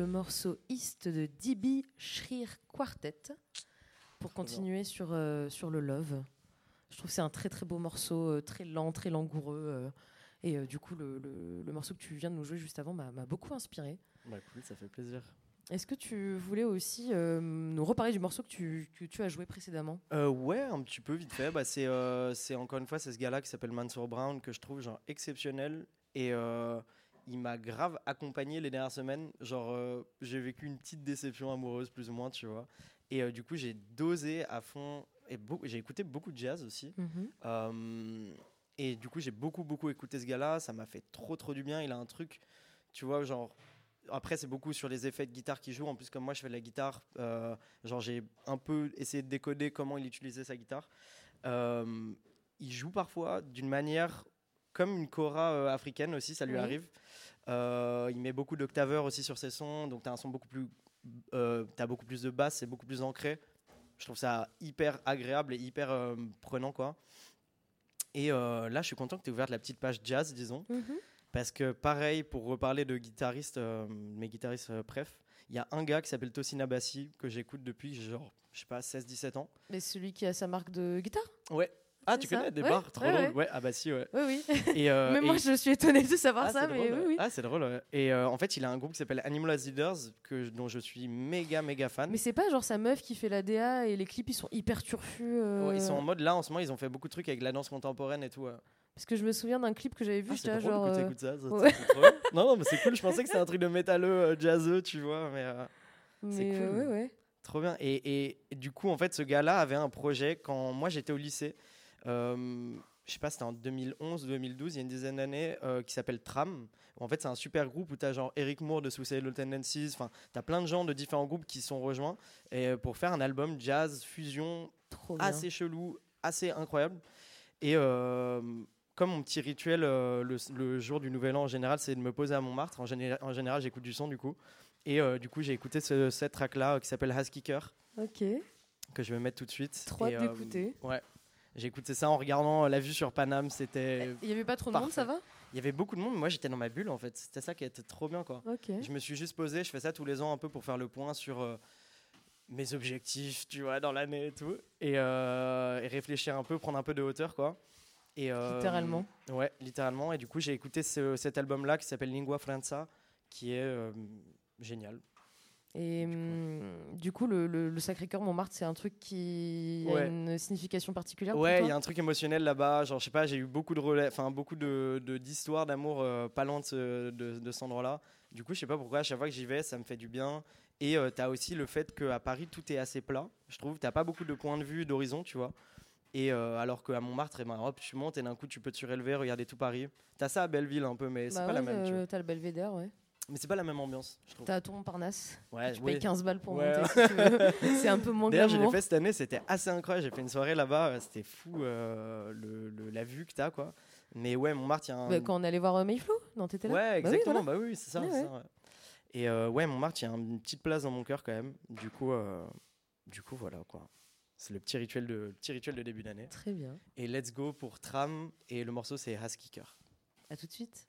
Le morceau East de DB Shrir Quartet pour continuer sur, euh, sur le Love. Je trouve que c'est un très très beau morceau, euh, très lent, très langoureux. euh, et du coup, le, le- le morceau que tu viens de nous jouer juste avant m'a beaucoup inspiré. Bah cool, ça fait plaisir. Est-ce que tu voulais aussi nous reparler du morceau que tu, que tu as joué précédemment? Ouais, un petit peu vite fait. Bah, c'est, encore une fois c'est ce gars-là qui s'appelle Mansour Brown que je trouve genre exceptionnel et il m'a grave accompagné les dernières semaines. Genre euh, j'ai vécu une petite déception amoureuse plus ou moins, tu vois. Et euh, du coup j'ai dosé à fond et j'ai écouté beaucoup de jazz aussi. Euh, et du coup, j'ai beaucoup, beaucoup écouté ce gars-là. Ça m'a fait trop, trop du bien. Il a un truc, tu vois, genre. Après, c'est beaucoup sur les effets de guitare qu'il joue. En plus, comme moi, je fais de la guitare, genre, j'ai un peu essayé de décoder comment il utilisait sa guitare. Il joue parfois d'une manière comme une kora euh, africaine aussi, ça lui Oui. arrive. Euh, il met beaucoup d'octaveurs aussi sur ses sons, donc tu as un son beaucoup plus. Euh, t'as beaucoup plus de basse, c'est beaucoup plus ancré. Je trouve ça hyper agréable et hyper prenant, quoi. Et euh, là, je suis content que tu aies ouvert la petite page jazz, disons. Parce que pareil, pour reparler de guitaristes, euh, mes guitaristes euh, préf, il y a un gars qui s'appelle Tosin Abassi que j'écoute depuis genre, je sais pas, 16-17 ans. Mais celui qui a sa marque de guitare? Ouais. Ah, C'est tu ça connais des Ouais, bars Trop ouais, drôle. ouais. Ouais, Abassi, ouais. Oui, oui. Et, euh, mais et- moi, je suis étonnée de savoir ah, ça, c'est mais drôle, oui, oui. Ah, c'est drôle, ouais. Et euh, en fait, il a un groupe qui s'appelle Animal as Leaders, que, dont je suis méga, méga fan. Mais c'est pas genre sa meuf qui fait la DA et les clips ils sont hyper turfus. euh, ils sont en mode là en ce moment, ils ont fait beaucoup de trucs avec la danse contemporaine et tout. Parce que je me souviens d'un clip que j'avais vu, Ah, j'étais c'est genre. que ça. c'est trop non, non, mais c'est cool. Je pensais que c'était un truc de métalleux, jazzeux, tu vois. Mais C'est mais, euh, cool. ouais, ouais. trop bien. Et, et- et du coup, en fait, ce gars-là avait un projet quand moi j'étais au lycée. Euh, je sais pas, c'était en 2011, 2012, il y a une dizaine d'années, euh, qui s'appelle Tram. En fait, c'est un super groupe où tu as genre Eric Moore de Suicidal Tendencies. Enfin, tu as plein de gens de différents groupes qui sont rejoints et, euh, pour faire un album jazz, fusion, Trop bien. assez chelou, assez incroyable. Et comme mon petit rituel euh, le, le jour du Nouvel An en général, c'est de me poser à Montmartre. En, géné- en général, j'écoute du son du coup. Et euh, du coup, j'ai écouté ce, cette track-là euh, qui s'appelle Has Kicker, Ok, que je vais mettre tout de suite. trop d'écouter. Ouais. J'ai écouté ça en regardant la vue sur Paname. C'était. Il y avait pas trop de monde, ça va? Il y avait beaucoup de monde, moi j'étais dans ma bulle en fait. C'était ça qui était trop bien quoi. Ok. Je me suis juste posé, je fais ça tous les ans un peu pour faire le point sur euh, mes objectifs, tu vois, dans l'année et tout. Et, euh, et réfléchir un peu, prendre un peu de hauteur, quoi. Et, euh, Littéralement. Ouais, littéralement. Et du coup, j'ai écouté ce- cet album-là qui s'appelle Lingua Franca, qui est euh, génial. Et hum, du coup, le, le- le Sacré-Cœur Montmartre, c'est un truc qui a une signification particulière Ouais, il y a un truc émotionnel là-bas. Genre, je sais pas, j'ai eu beaucoup de relais, enfin beaucoup de d'histoires d'amour euh, pas loin de, ce- de, de cet endroit-là. Du coup, je sais pas pourquoi, à chaque fois que j'y vais, ça me fait du bien. Et euh, t'as aussi le fait qu'à Paris, tout est assez plat. Je trouve, t'as pas beaucoup de points de vue, d'horizon, tu vois. Et euh, alors qu'à Montmartre, eh ben, hop, tu montes et d'un coup, tu peux te surélever, regarder tout Paris. T'as ça à Belleville un peu, mais c'est Bah pas la même. tu euh. T'as le Belvédère, ouais. Mais c'est pas la même ambiance, je trouve. T'as ton Montparnasse. Ouais, Tu oui. payes 15 balles pour Ouais. monter si tu veux. C'est un peu moins D'ailleurs, je l'ai fait cette année, c'était assez incroyable. J'ai fait une soirée là-bas, euh, c'était fou euh, le, le- la vue que t'as, quoi. Mais ouais, Montmartre, il y a un. Bah, quand on allait voir euh, Mayflow, non, t'étais là Ouais, Bah oui, exactement. voilà. Bah oui, c'est ça. Ouais, ouais. ouais. Et euh, ouais, Montmartre, il y a une petite place dans mon cœur quand même. Du coup, du coup, voilà quoi. C'est le petit rituel de le petit rituel de début d'année. Très bien. Et let's go pour Tram et le morceau c'est Has Kicker. À tout de suite.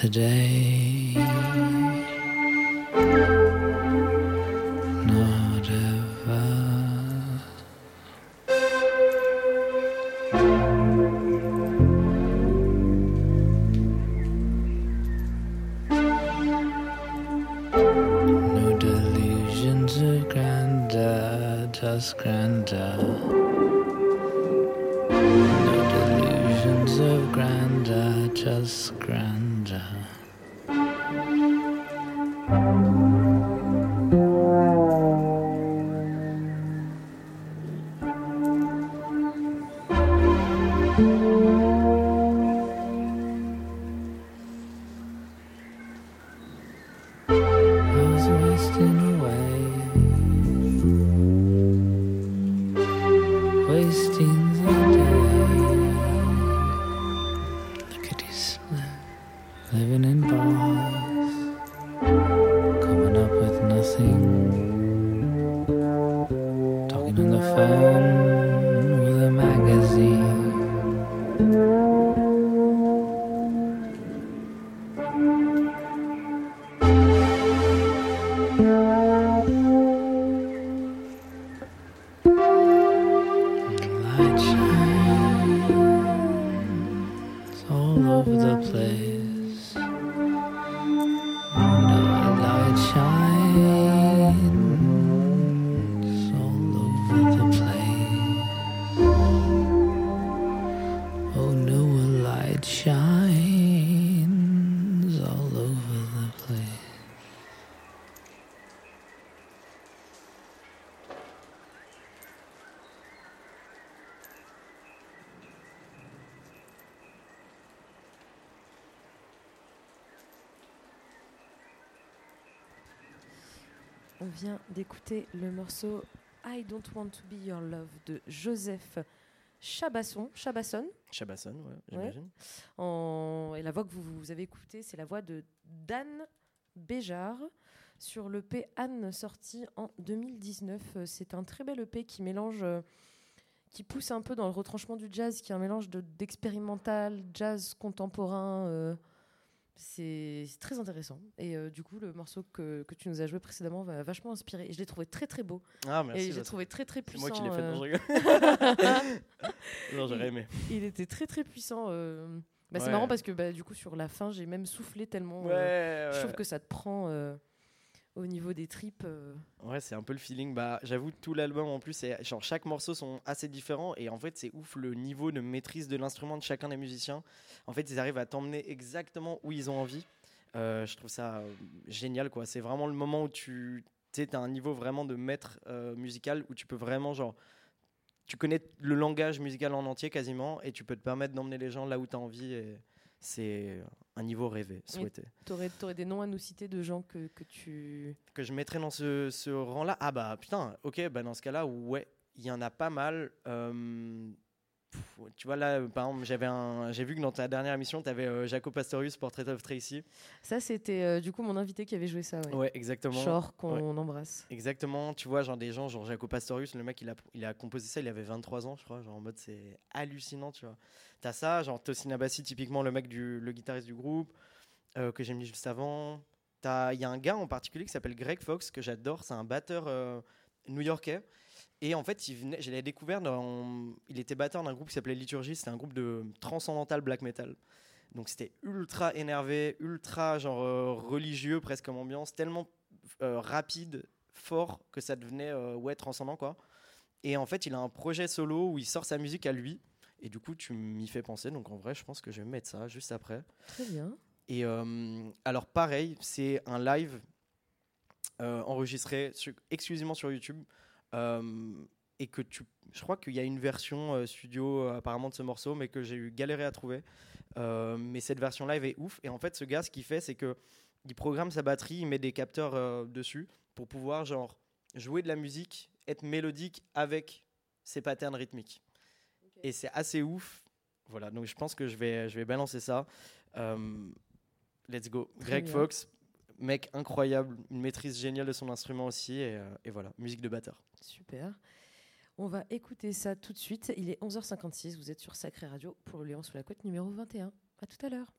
Today. Not ever. No delusions of grandeur, just grandeur. Vient d'écouter le morceau I Don't Want to Be Your Love de Joseph Chabasson. Chabasson Chabasson, ouais, j'imagine. en- Et la voix que vous, vous avez écoutée, c'est la voix de Dan Béjart sur le l'EP Anne sorti en 2019. Euh, C'est un très bel EP qui mélange, euh, qui pousse un peu dans le retranchement du jazz, qui est un mélange de- d'expérimental, jazz contemporain. euh, c'est c'est très intéressant. Et euh, du coup, le morceau que, que tu nous as joué précédemment va vachement inspirer. Et je l'ai trouvé très très beau. Ah, merci. et je l'ai trouvé très très c'est puissant. moi qui l'ai fait, euh, non, je rigole. non, j'aurais aimé. il était très très puissant. euh. Bah, C'est marrant parce que bah, du coup sur la fin j'ai même soufflé tellement. Ouais, euh, Je trouve que ça te prend euh, au niveau des tripes. euh. Ouais, c'est un peu le feeling. Bah, j'avoue, tout l'album en plus, genre chaque morceau sont assez différents et en fait, c'est ouf le niveau de maîtrise de l'instrument de chacun des musiciens. En fait, ils arrivent à t'emmener exactement où ils ont envie. Euh, je trouve ça euh, génial, quoi. C'est vraiment le moment où tu as un niveau vraiment de maître musical où tu peux vraiment genre tu connais le langage musical en entier quasiment et tu peux te permettre d'emmener les gens là où tu as envie et c'est un niveau rêvé, souhaité. T'aurais aurais des noms à nous citer de gens que, que tu. que je mettrais dans ce, ce rang-là? Ah bah putain, ok, bah dans ce cas-là, ouais, il y en a pas mal. Euh, pff, tu vois là, euh, par exemple, j'avais un, j'ai vu que dans ta dernière émission, tu avais Jaco Pastorius, Portrait of Tracy. Ça c'était euh, du coup mon invité qui avait joué ça. Ouais. Ouais, exactement. Shore qu'on embrasse. Exactement, tu vois, genre des gens, genre Jaco Pastorius, le mec, il a, il a composé ça, il avait 23 ans, je crois, genre en mode c'est hallucinant, tu vois. T'as ça, genre Tosin Abassi, typiquement le mec, du, le guitariste du groupe, euh, que j'ai mis juste avant. T'as- Il y a un gars en particulier qui s'appelle Greg Fox, que j'adore, c'est un batteur euh, new-yorkais. Et en fait, il venait, je l'ai découvert, dans, il était batteur d'un groupe qui s'appelait Liturgie, c'était un groupe de transcendantal black metal. Donc c'était ultra énervé, ultra genre euh, religieux presque comme ambiance, tellement euh, rapide, fort que ça devenait euh, ouais transcendant quoi. Et en fait, il a un projet solo où il sort sa musique à lui. Et du coup, tu m'y fais penser. Donc en vrai, je pense que je vais mettre ça juste après. Très bien. Et alors pareil, c'est un live enregistré sur- exclusivement sur YouTube. Euh, et que tu, je crois qu'il y a une version euh, studio euh, apparemment de ce morceau, mais que j'ai eu galéré à trouver. Mais cette version live est ouf. Et en fait, ce gars, ce qu'il fait, c'est que il programme sa batterie, il met des capteurs dessus pour pouvoir genre jouer de la musique, être mélodique avec ses patterns rythmiques. Et c'est assez ouf. Voilà, donc je pense que je vais, je vais balancer ça. Euh, let's go. Greg. Fox, mec incroyable, une maîtrise géniale de son instrument aussi. Et, euh, et voilà, musique de batteur. Super. On va écouter ça tout de suite. Il est 11h56. Vous êtes sur Sacré Radio pour Léon sous la côte numéro 21. À tout à l'heure.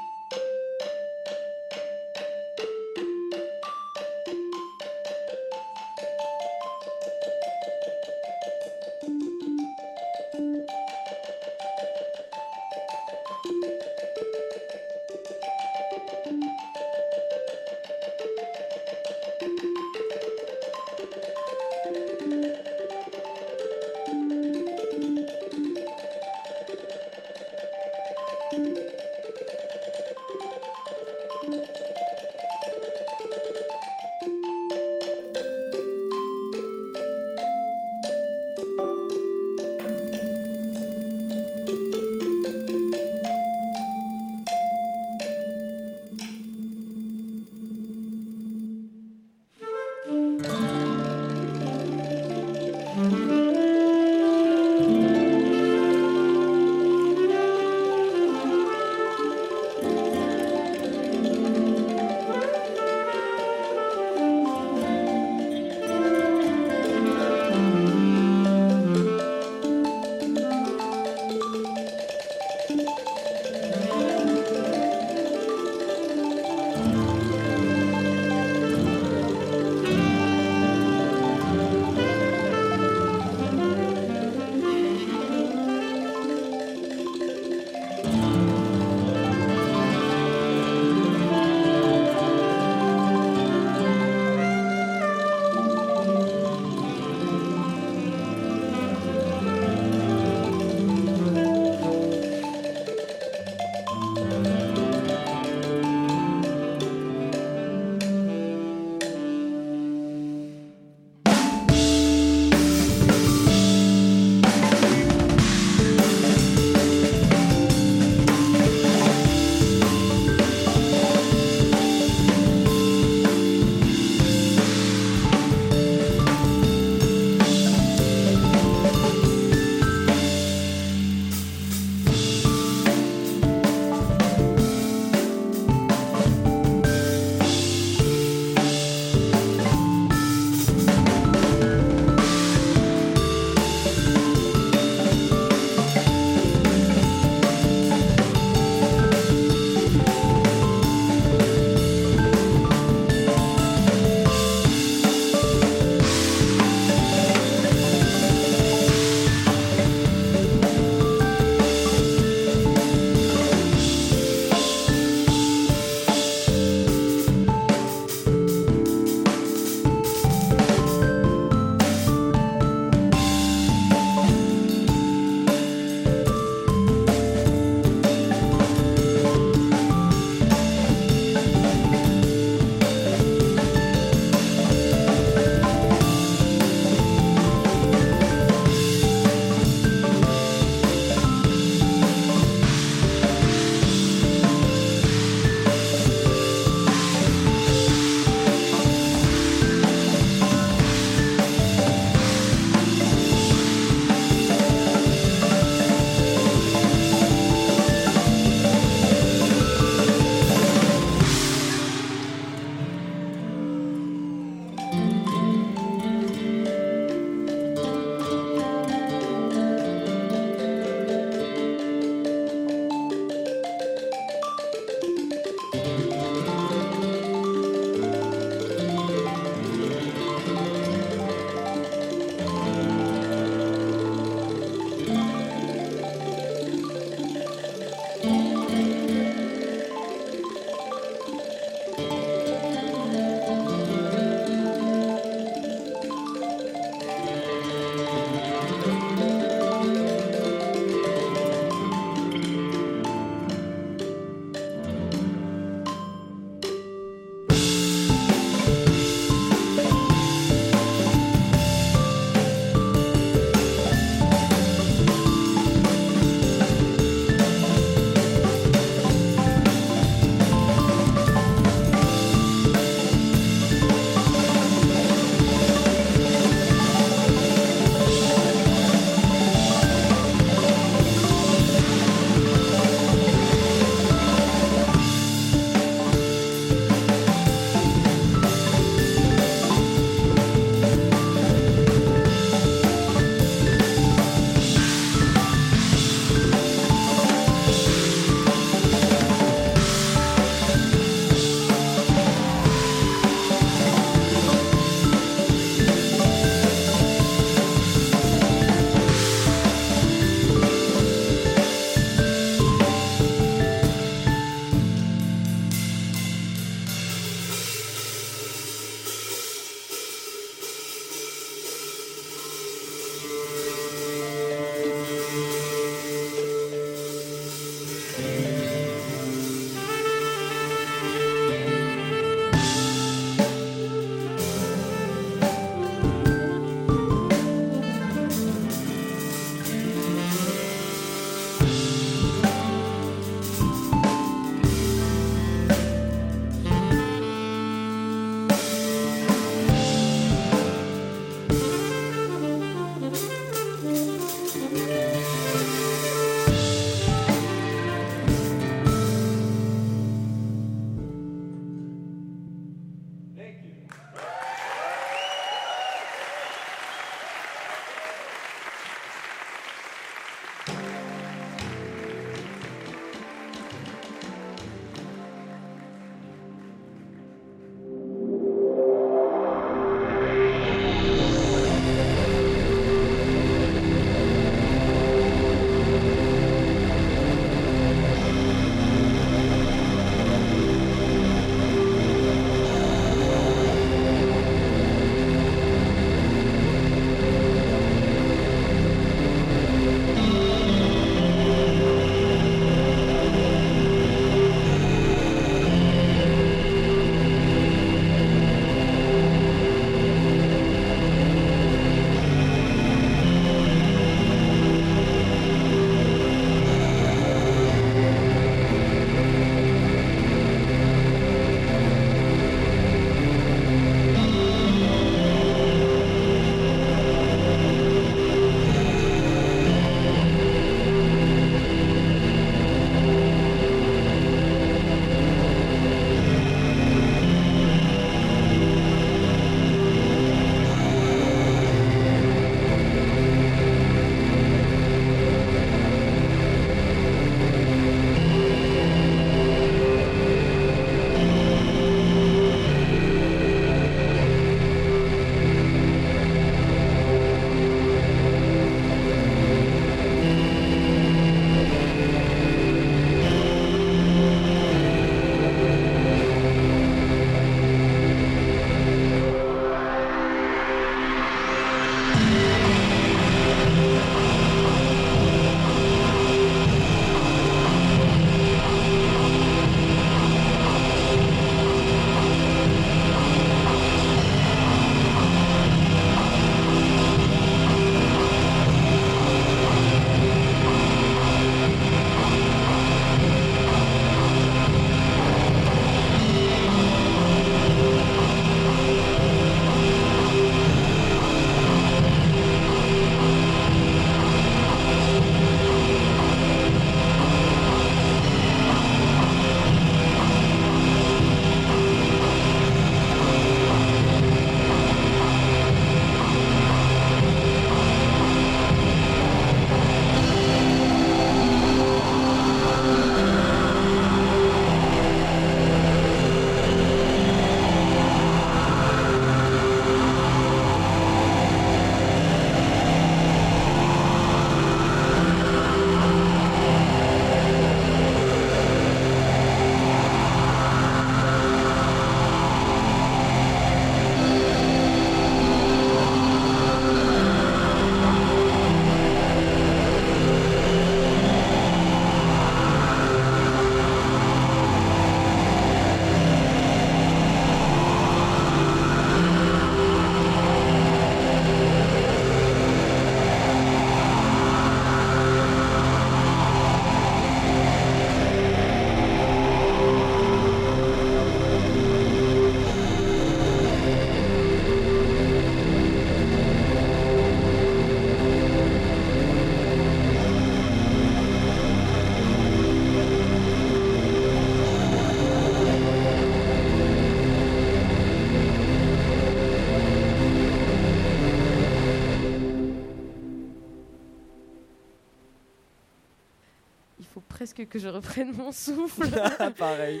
Presque que je reprenne mon souffle. Pareil.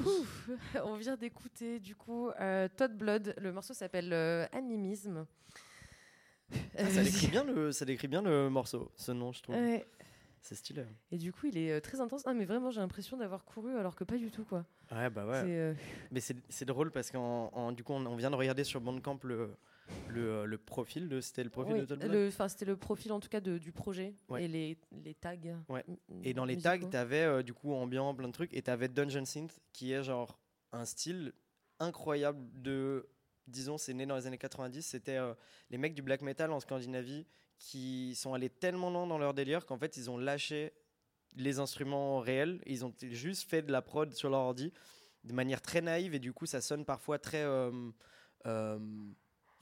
Ouf. On vient d'écouter du coup euh, Todd Blood. Le morceau s'appelle euh, Animisme. Ah, ça, décrit bien le, ça décrit bien le morceau, ce nom, je trouve. Ouais. C'est stylé. Et du coup, il est euh, très intense. Ah, mais vraiment, j'ai l'impression d'avoir couru alors que pas du tout, quoi. Ouais, bah ouais. Euh, Mais c'est drôle parce qu'en en- du coup, on, on vient de regarder sur Bandcamp le, le, euh, le profil de. C'était le profil oui, de enfin, c'était le profil en tout cas de- du projet Ouais. et les, les tags. Ouais. Et dans les tags, t'avais euh, du coup ambiant, plein de trucs, et t'avais Dungeon Synth, qui est genre un style incroyable de. Disons, c'est né dans les années 90. C'était euh, les mecs du black metal en Scandinavie qui sont allés tellement loin dans leur délire qu'en fait, ils ont lâché les instruments réels. Ils ont juste fait de la prod sur leur ordi de manière très naïve, et du coup, ça sonne parfois très. Euh, euh,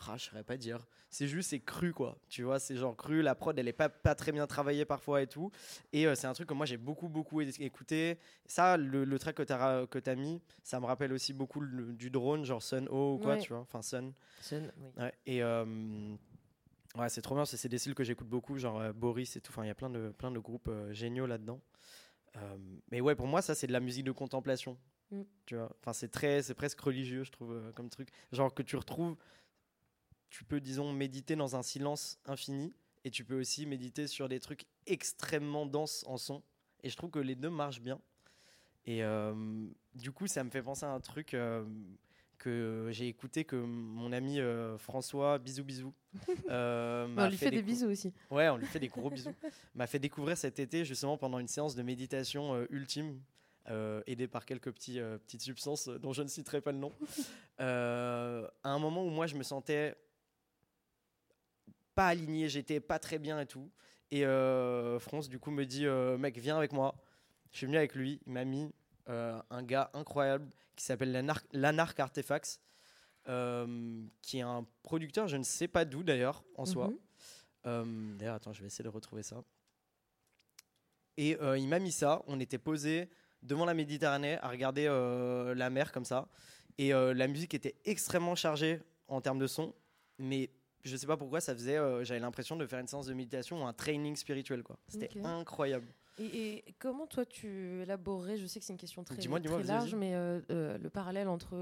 ah, je saurais pas dire. C'est juste, c'est cru, quoi. Tu vois, c'est genre cru. La prod, elle est pas, pas très bien travaillée parfois et tout. Et euh, c'est un truc que moi j'ai beaucoup beaucoup écouté. Ça, le, le track que tu as, que as mis, ça me rappelle aussi beaucoup le- du drone, genre Sun O ou quoi, Ouais. tu vois. Enfin, Sun. Sun, oui. Ouais, et euh, ouais, c'est trop bien. C'est des styles que j'écoute beaucoup, genre euh, Boris et tout. Enfin, il y a plein de, plein de groupes euh, géniaux là-dedans. Mais ouais, pour moi, ça, c'est de la musique de contemplation. Mm. Tu vois. Enfin, c'est très, c'est presque religieux, je trouve, comme truc. Genre que tu retrouves, tu peux, disons, méditer dans un silence infini, et tu peux aussi méditer sur des trucs extrêmement denses en son. Et je trouve que les deux marchent bien. Et euh, du coup, ça me fait penser à un truc euh, que j'ai écouté que mon ami euh, François, bisous bisous, on lui fait des bisous aussi. Ouais, on lui fait des gros bisous. M'a fait découvrir cet été justement pendant une séance de méditation ultime, euh, aidé par quelques petits, petites substances dont je ne citerai pas le nom. À un moment où moi je me sentais pas aligné, j'étais pas très bien et tout. Et euh, France du coup me dit euh, mec viens avec moi. Je suis venu avec lui, il m'a mis euh, un gars incroyable qui s'appelle Lanar- Lanark Artefacts, qui est un producteur, je ne sais pas d'où d'ailleurs en soi. Mhm. D'ailleurs, attends, je vais essayer de retrouver ça. Et euh, il m'a mis ça. On était posé devant la Méditerranée à regarder euh, la mer comme ça. Et euh, la musique était extrêmement chargée en termes de son. Mais je sais pas pourquoi ça faisait. euh, J'avais l'impression de faire une séance de méditation ou un training spirituel. quoi. C'était incroyable. Et, et comment toi tu élaborerais, je sais que c'est une question très, large, mais euh, euh, le parallèle entre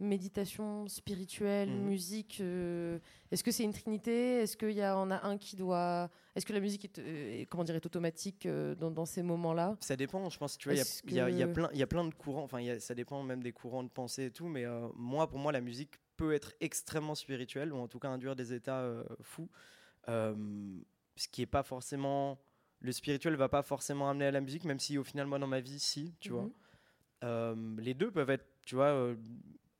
méditation, spirituelle, Mhm. musique, euh, est-ce que c'est une trinité? Est-ce qu'il y a, en a un qui doit... Est-ce que la musique est, euh, comment dire, est automatique euh, dans, dans ces moments-là? Ça dépend, je pense. Tu vois, il y y, a- il y a que- plein- il y a plein de courants. Enfin, ça dépend même des courants de pensée et tout. Mais moi, pour moi, la musique peut être extrêmement spirituelle ou en tout cas induire des états euh, fous. Euh, ce qui est pas forcément. Le spirituel va pas forcément amener à la musique, même si au final, moi, dans ma vie, si, tu vois. Mhm. Euh, les deux peuvent être, tu vois,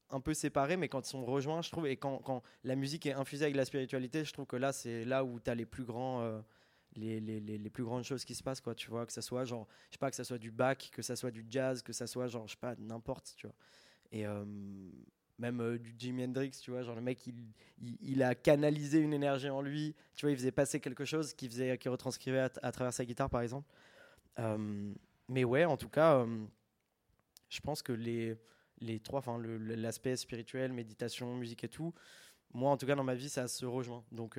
un peu séparés, mais quand ils sont rejoints, je trouve, et quand, quand la musique est infusée avec la spiritualité, je trouve que là, c'est là où tu as les plus grands. les, les, les, les plus grandes choses qui se passent, quoi, tu vois, que ça soit genre, je sais pas, que ça soit du bac, que ça soit du jazz, que ça soit genre, je sais pas, n'importe, tu vois. Et euh, même euh, du Jimi Hendrix, tu vois, genre le mec, il, a canalisé une énergie en lui, tu vois, il faisait passer quelque chose qui faisait, qui retranscrivait à, travers sa guitare, par exemple. Euh, mais ouais, en tout cas, euh, je pense que les, les trois, enfin, l'aspect spirituel, méditation, musique et tout, moi, en tout cas, dans ma vie, ça se rejoint. Donc,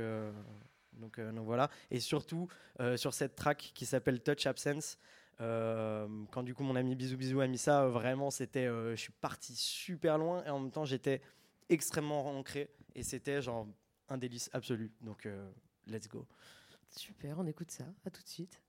donc, donc voilà. Et surtout, sur cette track qui s'appelle Touch Absence, quand du coup mon ami Bisou Bisou a mis ça, euh, vraiment, c'était, euh, je suis parti super loin et en même temps, j'étais extrêmement ancré et c'était genre un délice absolu. Donc, euh, let's go. Super, on écoute ça. À tout de suite.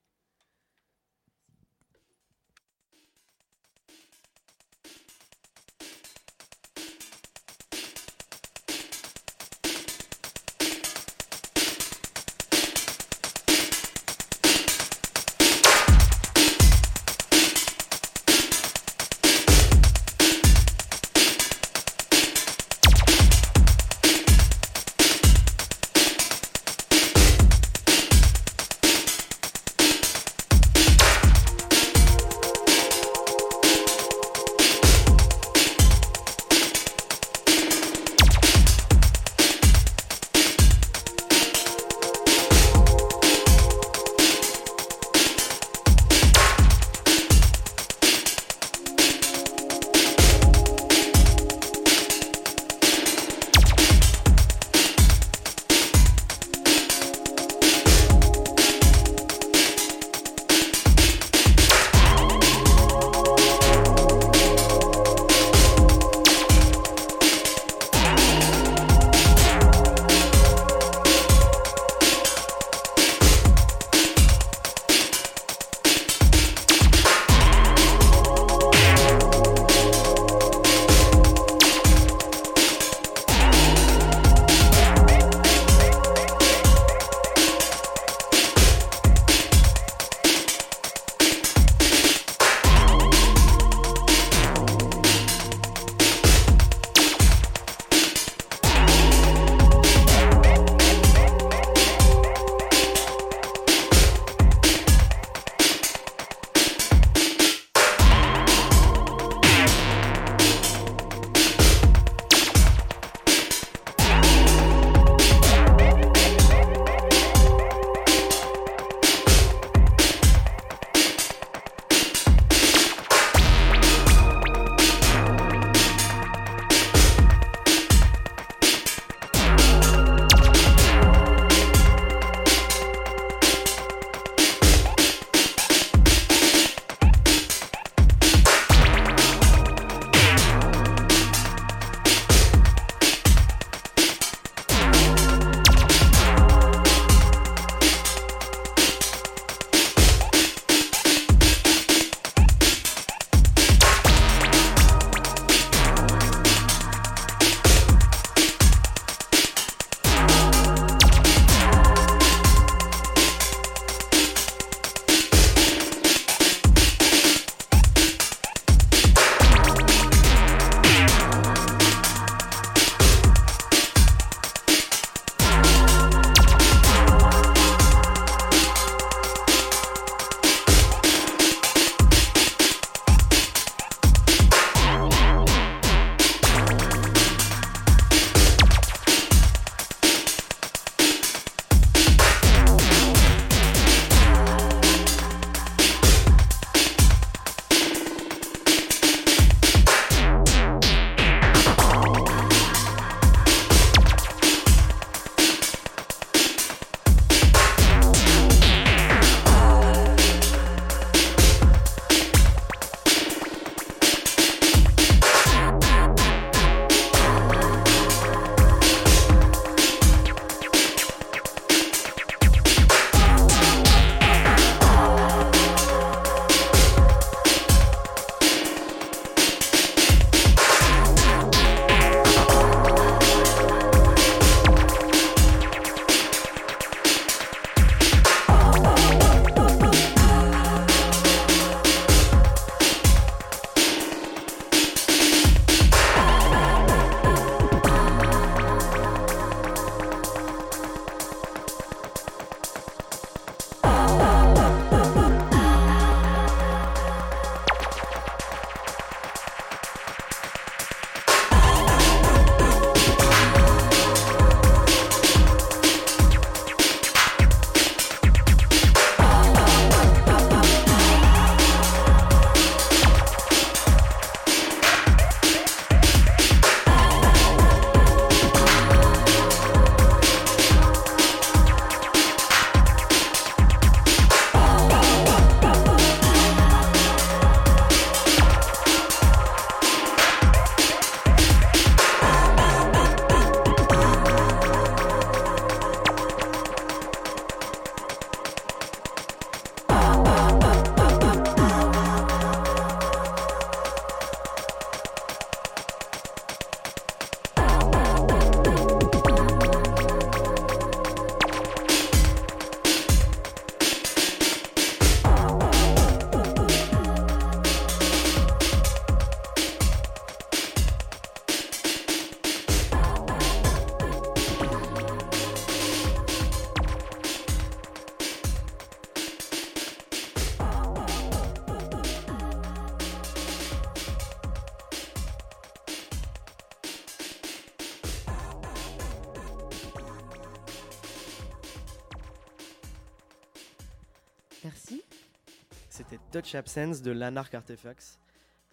De Lanark Artifacts.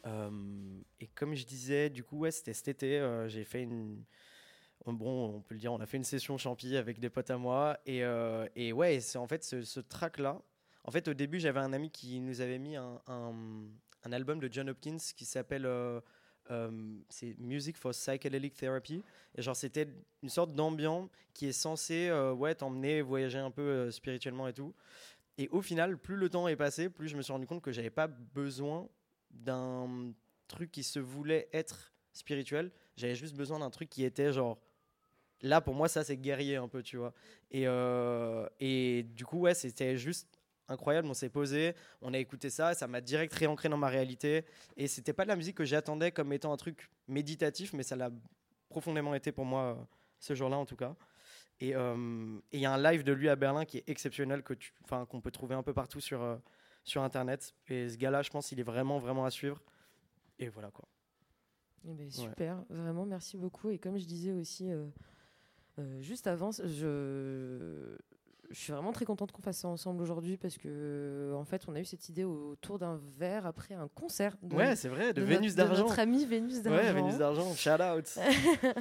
Euh, et comme je disais, du coup, ouais, c'était cet été. euh, j'ai fait une. Bon, on peut le dire, on a fait une session champi avec des potes à moi. Et, euh, et ouais, c'est en fait ce, ce track-là. En fait, au début, j'avais un ami qui nous avait mis un, un, album de John Hopkins qui s'appelle c'est Music for Psychedelic Therapy. Et genre, c'était une sorte d'ambiance qui est censé ouais, t'emmener voyager un peu spirituellement et tout. Et au final, plus le temps est passé, plus je me suis rendu compte que j'avais pas besoin d'un truc qui se voulait être spirituel. J'avais juste besoin d'un truc qui était genre. Là, pour moi, ça, c'est guerrier un peu, tu vois. Et, euh, et du coup, ouais, c'était juste incroyable. On s'est posé, on a écouté ça, ça m'a direct réancré dans ma réalité. Et c'était pas de la musique que j'attendais comme étant un truc méditatif, mais ça l'a profondément été pour moi euh, ce jour-là, en tout cas. Et euh, et il y a un live de lui à Berlin qui est exceptionnel, que tu- qu'on peut trouver un peu partout sur, euh, sur Internet. Et ce gars-là, je pense, il est vraiment, vraiment à suivre. Et voilà quoi. Eh ben, super, vraiment merci beaucoup. Et comme je disais aussi euh, juste avant, je, je suis vraiment très contente qu'on fasse ça ensemble aujourd'hui parce que en fait on a eu cette idée autour d'un verre après un concert de, Ouais, c'est vrai, de, de Vénus d'argent. notre ami Vénus d'argent. Ouais, Vénus d'argent, shout out.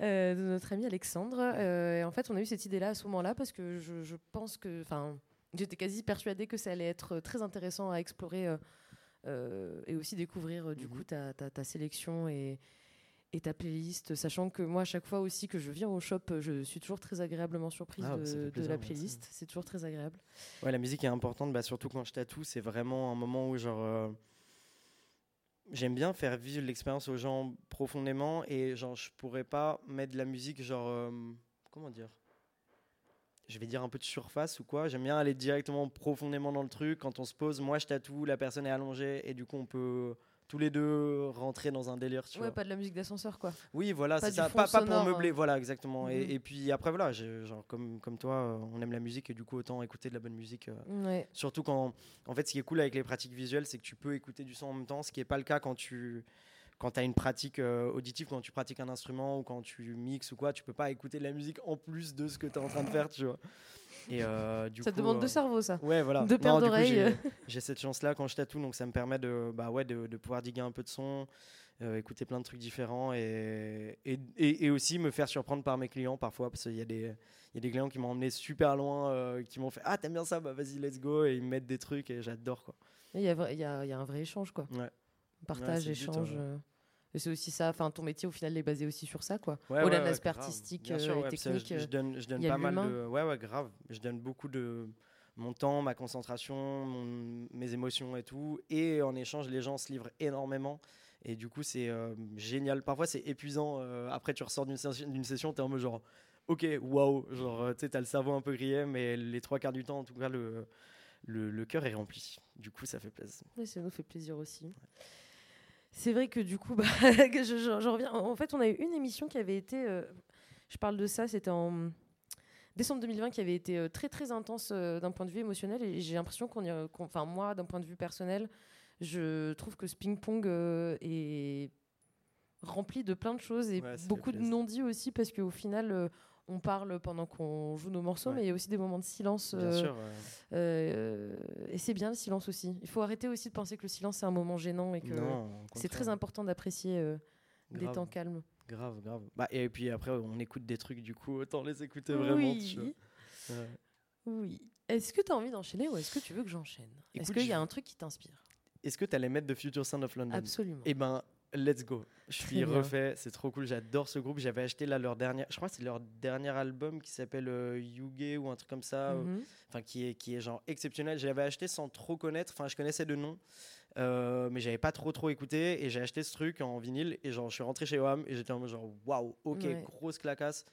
Euh, de notre ami Alexandre. Euh, et en fait, on a eu cette idée-là à ce moment-là parce que je, je pense que, enfin, j'étais quasi persuadée que ça allait être très intéressant à explorer euh, et aussi découvrir du Mhm. coup ta, ta, ta sélection et, et ta playlist, sachant que moi, à chaque fois aussi que je viens au shop, je suis toujours très agréablement surprise Ah, de, la playlist. C'est toujours très agréable. Ouais, la musique est importante, bah, surtout quand je tatoue. C'est vraiment un moment où, genre, j'aime bien faire vivre l'expérience aux gens profondément. Et, genre, je pourrais pas mettre de la musique, genre, euh, comment dire? Je vais dire un peu de surface ou quoi? J'aime bien aller directement profondément dans le truc. Quand on se pose, moi je tatoue, la personne est allongée. Et du coup, on peut tous les deux rentrer dans un délire, tu Ouais, vois. pas de la musique d'ascenseur, quoi. Oui, voilà, c'est ça. Pas, pas pour meubler, hein. voilà, exactement. Et, Mhm. et puis après, voilà, genre, comme, comme toi, euh, on aime la musique et du coup, autant écouter de la bonne musique. euh, Ouais. Surtout quand, en fait, ce qui est cool avec les pratiques visuelles, c'est que tu peux écouter du son en même temps, ce qui n'est pas le cas quand tu quand as une pratique euh, auditive, quand tu pratiques un instrument ou quand tu mixes ou quoi, tu peux pas écouter de la musique en plus de ce que tu es en train de faire, tu vois. Et euh, du Ça coup, demande euh, deux cerveaux, ça. Ouais, voilà. Deux paires d'oreilles. j'ai- J'ai cette chance-là quand je tatoue, donc ça me permet de, bah ouais, de, de pouvoir diguer un peu de son, euh, écouter plein de trucs différents et, et, et- et aussi me faire surprendre par mes clients parfois, parce qu'il y, a des- il y a des clients qui m'ont emmené super loin, euh, qui m'ont fait Ah, t'aimes bien ça? Bah vas-y, let's go, et ils me mettent des trucs et j'adore quoi. Il y, a vra- il y a, il y a un vrai échange, quoi. Ouais. Partage, but, échange. hein. euh, et c'est aussi ça, enfin, ton métier au final est basé aussi sur ça, quoi. Ouais, Au-delà ouais, de ouais, l'aspect grave. artistique euh, sûr, et ouais, technique. Je, je donne, je donne pas mal de. Ouais, ouais, grave. Je donne beaucoup de mon temps, ma concentration, mon- mes émotions et tout. Et en échange, les gens se livrent énormément. Et du coup, c'est euh, génial. Parfois, c'est épuisant. euh, après, tu ressors d'une session, session, t'es en mode genre, ok, waouh. Genre, tu sais, t'as le cerveau un peu grillé, mais les trois quarts du temps, en tout cas, le, le, le cœur est rempli. Du coup, ça fait plaisir. Ouais, ça nous fait plaisir aussi. C'est vrai que du coup, bah, que je, je- je reviens. En fait, on a eu une émission qui avait été. euh, je parle de ça, c'était en décembre 2020, qui avait été euh, très très intense euh, d'un point de vue émotionnel. Et j'ai l'impression qu'on y. Enfin, moi, d'un point de vue personnel, je trouve que ce ping-pong est rempli de plein de choses et Ouais, beaucoup de non-dits aussi, parce qu'au final. On parle pendant qu'on joue nos morceaux, Ouais. mais il y a aussi des moments de silence. Bien euh, sûr. euh, et c'est bien le silence aussi. Il faut arrêter aussi de penser que le silence c'est un moment gênant et que c'est très important d'apprécier euh, des temps calmes. Grave, grave. Bah, et puis après, on écoute des trucs, du coup, autant les écouter vraiment. tu oui. vois. Ouais. oui. Est-ce que tu as envie d'enchaîner ou est-ce que tu veux que j'enchaîne? Est-ce qu'il y a un truc qui t'inspire? Est-ce que tu allais mettre The Future Sound of London? Absolument. Eh ben, let's go. Je suis refait, c'est trop cool. J'adore ce groupe. J'avais acheté là leur dernier, je crois que c'est leur dernier album qui s'appelle euh, Yuge ou un truc comme ça, euh, Mhm. enfin qui est qui est genre exceptionnel. J'avais acheté sans trop connaître, enfin je connaissais de nom, euh, mais j'avais pas trop trop écouté et j'ai acheté ce truc en vinyle et genre je suis rentré chez OAM et j'étais en mode genre waouh, ok, Ouais. grosse clacasse.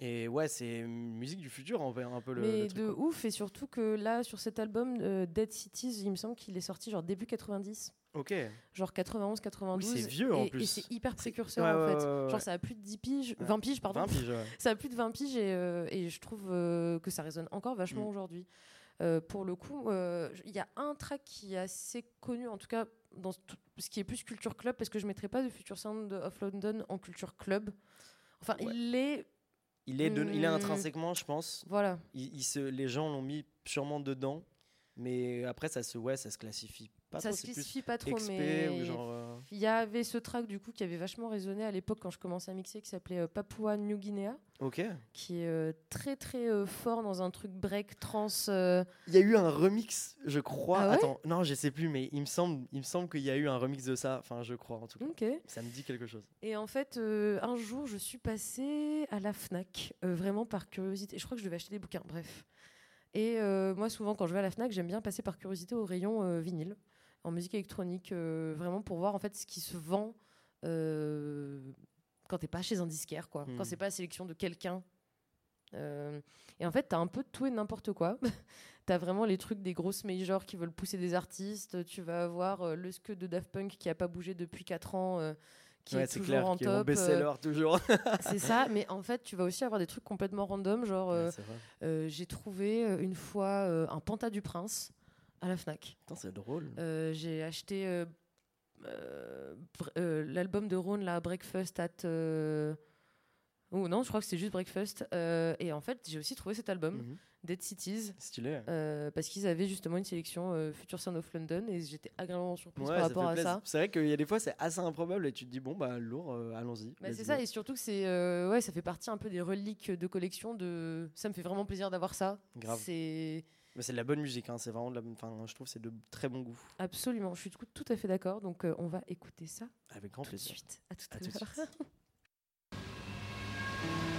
Et ouais, c'est musique du futur en fait, un peu le, Mais le truc. de quoi. ouf, et surtout que là, sur cet album, euh, Dead Cities, il me semble qu'il est sorti genre début 90, Ok. genre 91, 92. Oui, c'est vieux, en plus. Et c'est hyper précurseur Ouais, en fait. ouais, ouais, Genre ça a plus de 10 piges, Ouais. 20 piges, pardon. 20 piges. Ça a plus de 20 piges et, euh, et je trouve euh, que ça résonne encore vachement Mm. aujourd'hui. Euh, pour le coup, il y a un track qui est assez connu, en tout cas dans ce qui est plus culture club, parce que je ne mettrais pas de Future Sound of London en culture club. Enfin, il est. Il est, de- il est Hmm. intrinsèquement, je pense. Voilà. Il, il se, les gens l'ont mis sûrement dedans. Mais après, ça se, ouais, ça se classifie pas ça trop. classifie pas trop, XP mais genre. euh, il y avait ce track du coup qui avait vachement résonné à l'époque quand je commençais à mixer, qui s'appelait euh, Papua New Guinea, Ok. qui est euh, très très euh, fort dans un truc break trans. Il y a eu un remix, je crois. Ah ouais Attends, non, je sais plus, mais il me semble, il me semble qu'il y a eu un remix de ça. Enfin, je crois en tout cas. Ok. Ça me dit quelque chose. Et en fait, un jour, je suis passée à la Fnac, vraiment par curiosité. Je crois que je devais acheter des bouquins, bref. Et euh, moi, souvent, quand je vais à la Fnac, j'aime bien passer par curiosité au rayon euh, vinyle, en musique électronique, euh, vraiment pour voir en fait ce qui se vend euh, quand t'es pas chez un disquaire, quoi. Hmm. Quand c'est pas la sélection de quelqu'un. Euh, et en fait, t'as un peu de tout et n'importe quoi. t'as vraiment les trucs des grosses majors qui veulent pousser des artistes. Tu vas avoir euh, le ske de Daft Punk qui a pas bougé depuis 4 ans. euh, qui Ouais, est c'est toujours clair, en qui est top. best-seller toujours. c'est ça, mais en fait, tu vas aussi avoir des trucs complètement random. Genre, Ouais, j'ai trouvé une fois un Panta du Prince à la Fnac. C'est drôle. Euh, j'ai acheté euh, euh, l'album de Ron, la Breakfast at. Oh non, je crois que c'est juste Breakfast. Euh, et en fait, j'ai aussi trouvé cet album, Mhm. Dead Cities, Stylé. euh, parce qu'ils avaient justement une sélection euh, Future Sound of London et j'étais agréablement surprise Ouais, par rapport à ça. C'est vrai qu'il y a des fois, c'est assez improbable et tu te dis, bon, bah, lourd, allons-y. Bah, c'est ça, et surtout que c'est ouais, ça fait partie un peu des reliques de collection. De... Ça me fait vraiment plaisir d'avoir ça. Grave. C'est Mais c'est de la bonne musique, hein, c'est vraiment de la. Enfin, je trouve que c'est de très bon goût. absolument, je suis tout, tout à fait d'accord. Donc euh, on va écouter ça Avec grand tout de suite. À tout à, À tout de l'heure.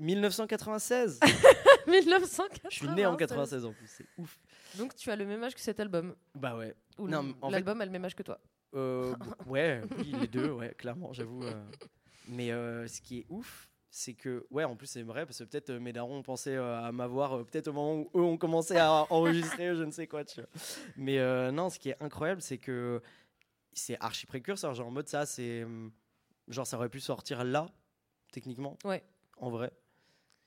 1996 1996. Je suis né en 96 en plus, c'est ouf. Donc tu as le même âge que cet album. Bah ouais. Ou fait- l'album a le même âge que toi. Euh, ouais, oui, les deux, ouais, clairement, j'avoue. euh. Mais euh, ce qui est ouf, c'est que, ouais, en plus, c'est vrai, parce que peut-être mes darons ont pensé euh, à m'avoir peut-être au moment où eux ont commencé à enregistrer, je ne sais quoi, tu vois. Mais non, ce qui est incroyable, c'est que c'est archi précurseur, genre en mode ça, c'est. hum, Genre, ça aurait pu sortir là, techniquement. Ouais. En vrai.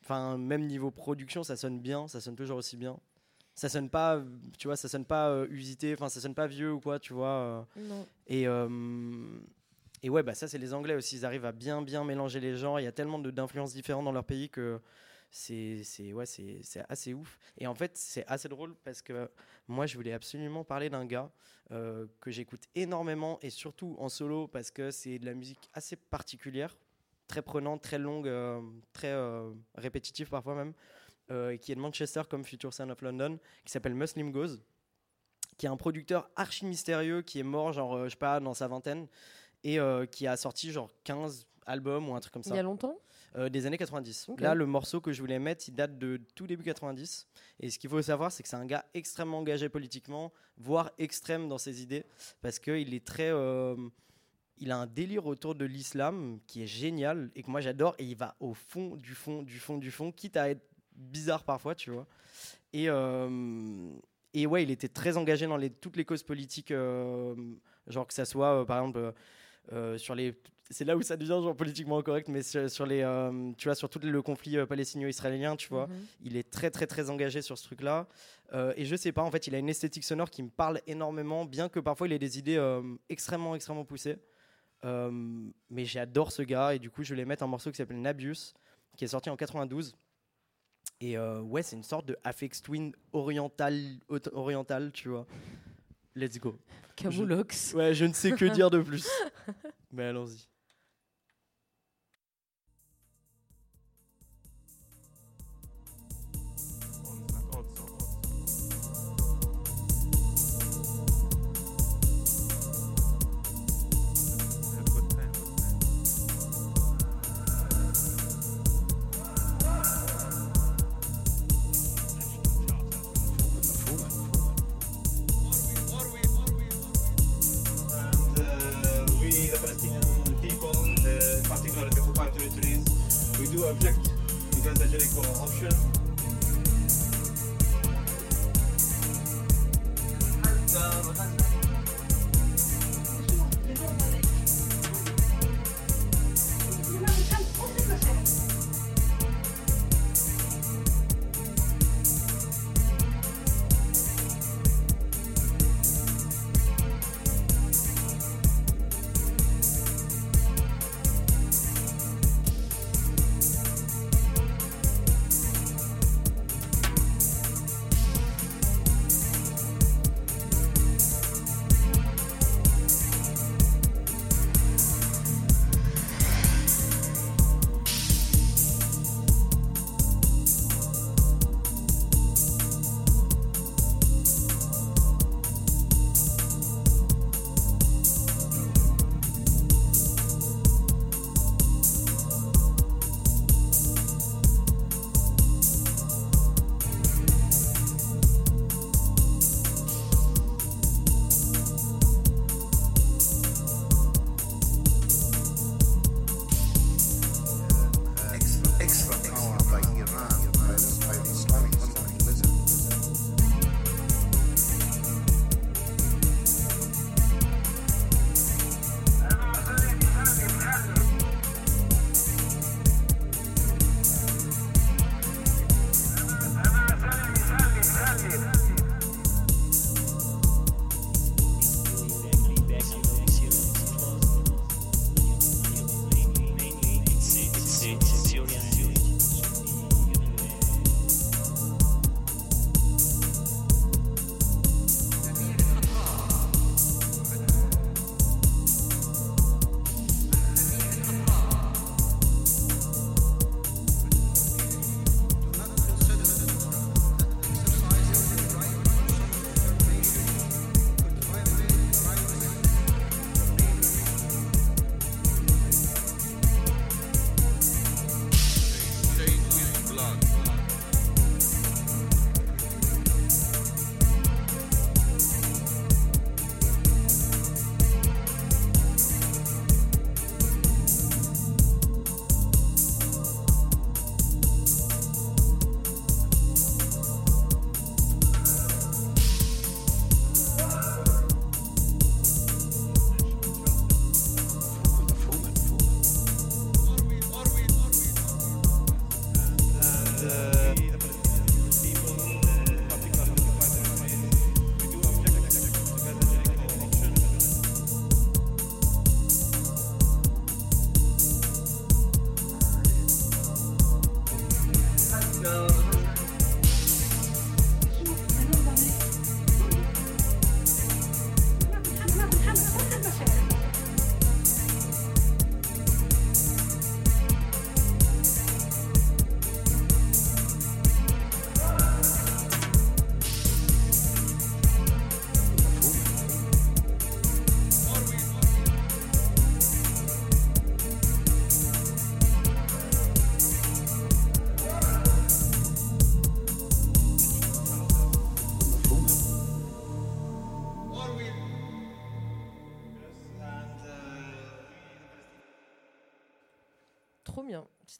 Enfin, même niveau production, ça sonne bien, ça sonne toujours aussi bien. Ça sonne pas, tu vois, ça sonne pas euh, usité, enfin, ça sonne pas vieux ou quoi, tu vois. euh. Non. Et, euh, et ouais, bah ça, c'est les Anglais aussi. Ils arrivent à bien, bien mélanger les genres. Il y a tellement d'influences différentes dans leur pays que c'est ouais, assez ouf. Et en fait, c'est assez drôle parce que moi, je voulais absolument parler d'un gars euh, que j'écoute énormément et surtout en solo parce que c'est de la musique assez particulière, très prenante, très longue, euh, très euh, répétitive parfois même, euh, qui est de Manchester comme Future Son of London, qui s'appelle Muslim Goes qui est un producteur archi mystérieux qui est mort genre je sais pas dans sa vingtaine et qui a sorti genre 15 albums ou un truc comme Il ça y a longtemps? Euh, des années 90. Ok. Là le morceau que je voulais mettre, il date de tout début 90 et ce qu'il faut savoir c'est que c'est un gars extrêmement engagé politiquement, voire extrême dans ses idées parce que il est très euh, il a un délire autour de l'islam qui est génial et que moi j'adore et il va au fond du fond du fond du fond quitte à être bizarre parfois, tu vois. Et euh, et ouais, il était très engagé dans les, toutes les causes politiques, euh, genre que ça soit, euh, par exemple, sur les. C'est là où ça devient genre politiquement incorrect, mais sur, sur les, tu vois, sur tout le conflit palestino-israélien, tu vois, Mhm. il est très très très engagé sur ce truc-là. Et je sais pas, en fait, il a une esthétique sonore qui me parle énormément, bien que parfois il ait des idées extrêmement extrêmement poussées. Euh, mais j'adore ce gars et du coup je vais mettre un morceau qui s'appelle Nabius, qui est sorti en 92. Et euh, ouais, c'est une sorte de Afex Twin oriental, oriental, tu vois. Let's go. Camoulox. Ouais, je ne sais que dire de plus. Mais allons-y. object because actually lyric was an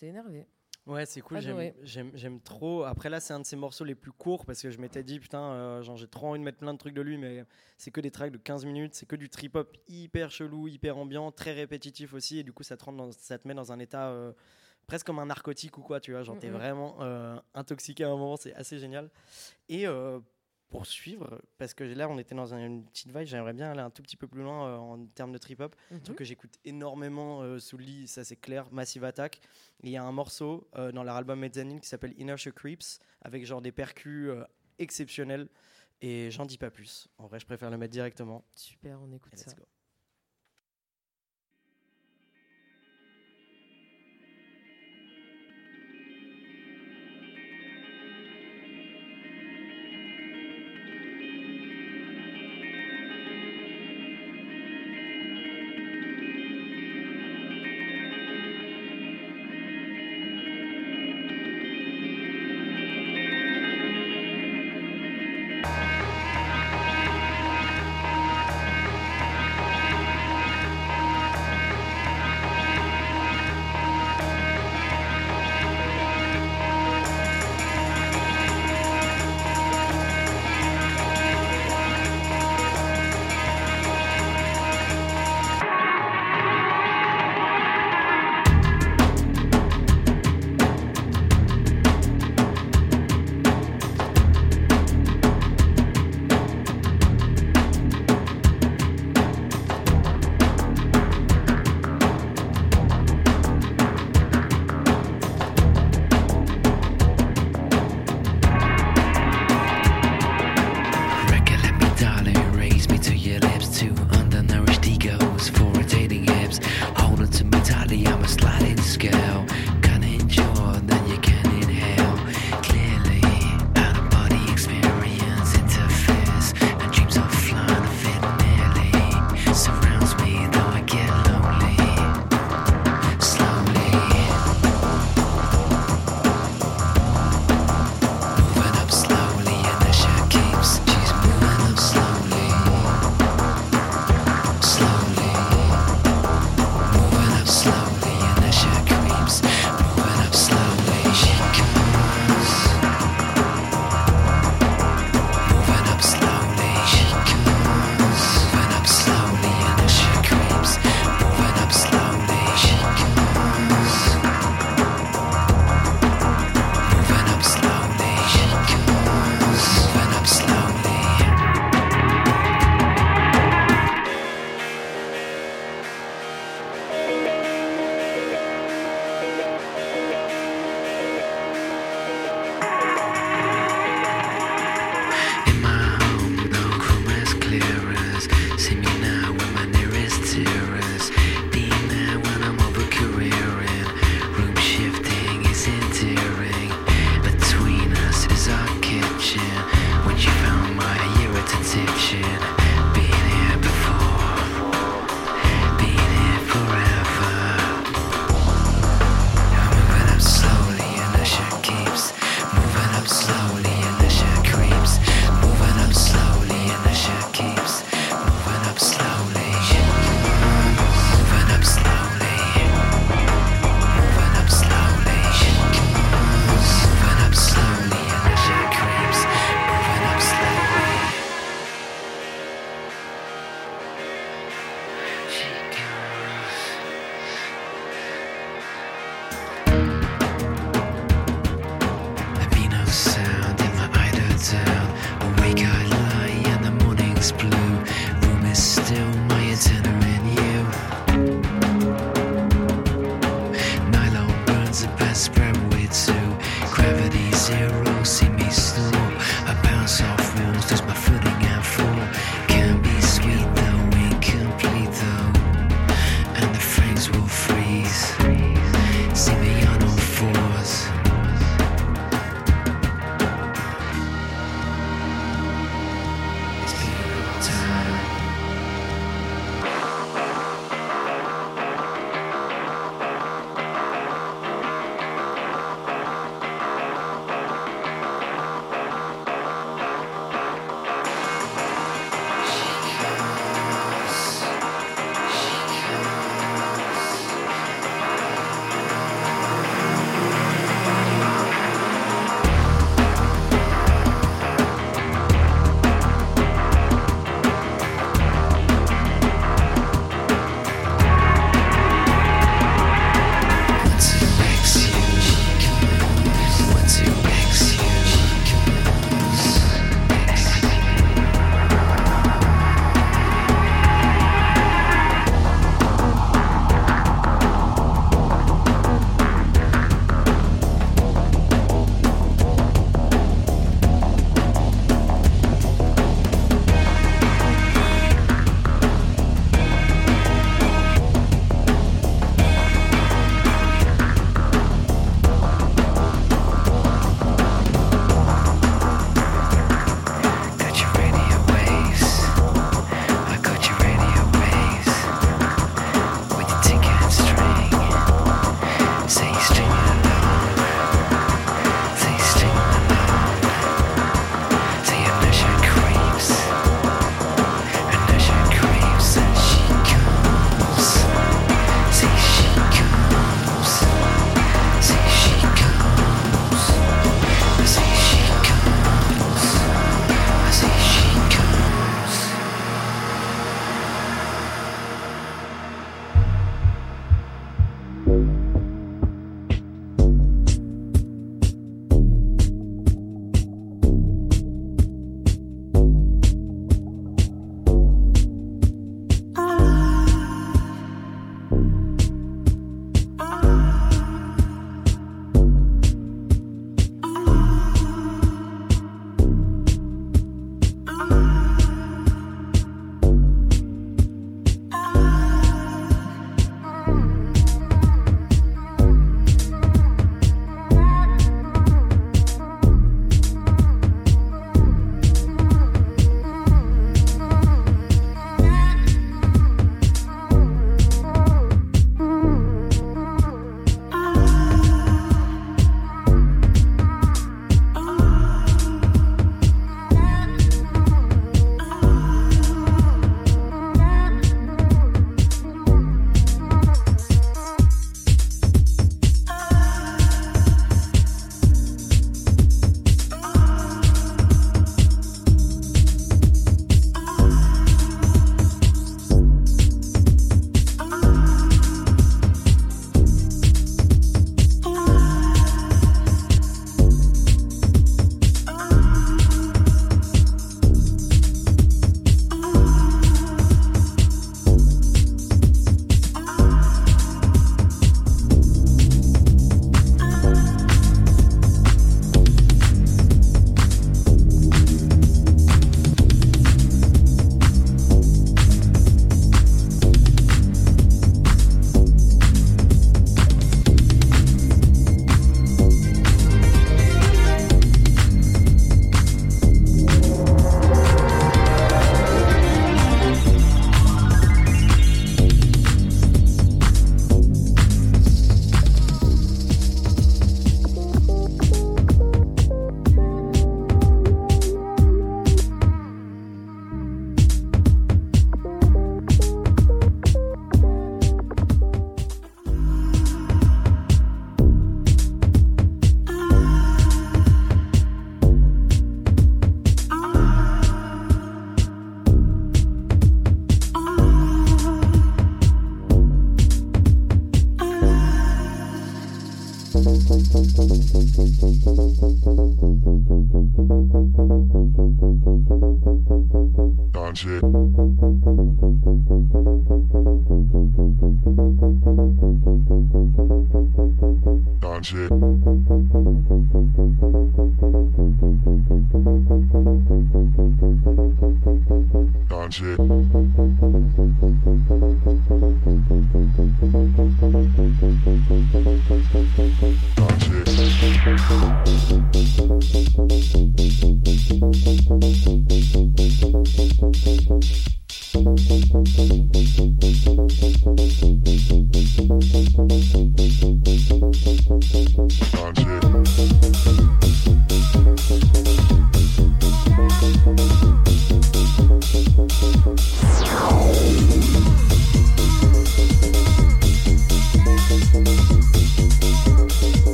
C'était énervé. Ouais, c'est cool. J'aime, trop. Après, là, c'est un de ses morceaux les plus courts parce que je m'étais dit, putain, euh, genre, j'ai trop envie de mettre plein de trucs de lui, mais c'est que des tracks de 15 minutes. C'est que du trip-hop hyper chelou, hyper ambiant, très répétitif aussi. Et du coup, ça te, rend dans- ça te met dans un état euh, presque comme un narcotique ou quoi, tu vois. Genre, t'es vraiment euh, intoxiqué à un moment. C'est assez génial. Et euh, pour suivre, parce que là, on était dans un- une petite vibe, j'aimerais bien aller un tout petit peu plus loin euh, en termes de trip-hop. Un Mhm. truc que j'écoute énormément euh, sous le lit, ça c'est clair, Massive Attack. Il y a un morceau euh, dans leur album Mezzanine qui s'appelle Inertia Creeps, avec genre des percus exceptionnels. Et j'en dis pas plus. En vrai, je préfère le mettre directement. Super, on écoute Et ça. let's go. zero six.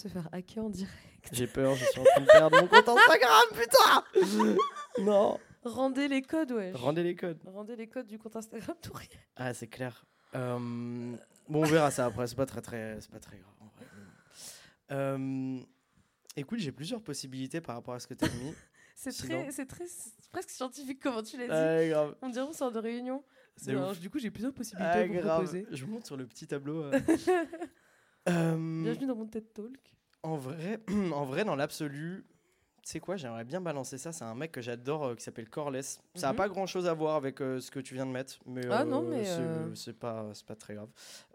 Se faire hacker en direct. J'ai peur, je suis en train de perdre mon compte Instagram, putain Non Rendez les codes, ouais. Rendez les codes. Rendez les codes du compte Instagram d'Auriel. Ah, c'est clair. Euh, bon, on verra ça après, c'est pas très, très, c'est pas très grave. en vrai. Euh, écoute, j'ai plusieurs possibilités par rapport à ce que tu as mis. C'est Sinon- très, c'est très, presque scientifique comment tu l'as dit. Ah, grave. On dirait on sort de réunion. Alors, du coup, j'ai plusieurs possibilités Ah, à vous grave. proposer. Je monte sur le petit tableau. euh. Euh, Bienvenue dans mon TED Talk. En vrai, en vrai, dans l'absolu, tu sais quoi, j'aimerais bien balancer ça. C'est un mec que j'adore euh, qui s'appelle Corless. Ça n'a Mhm. pas grand chose à voir avec euh, ce que tu viens de mettre, mais, Ah euh, non, mais, c'est pas, très grave.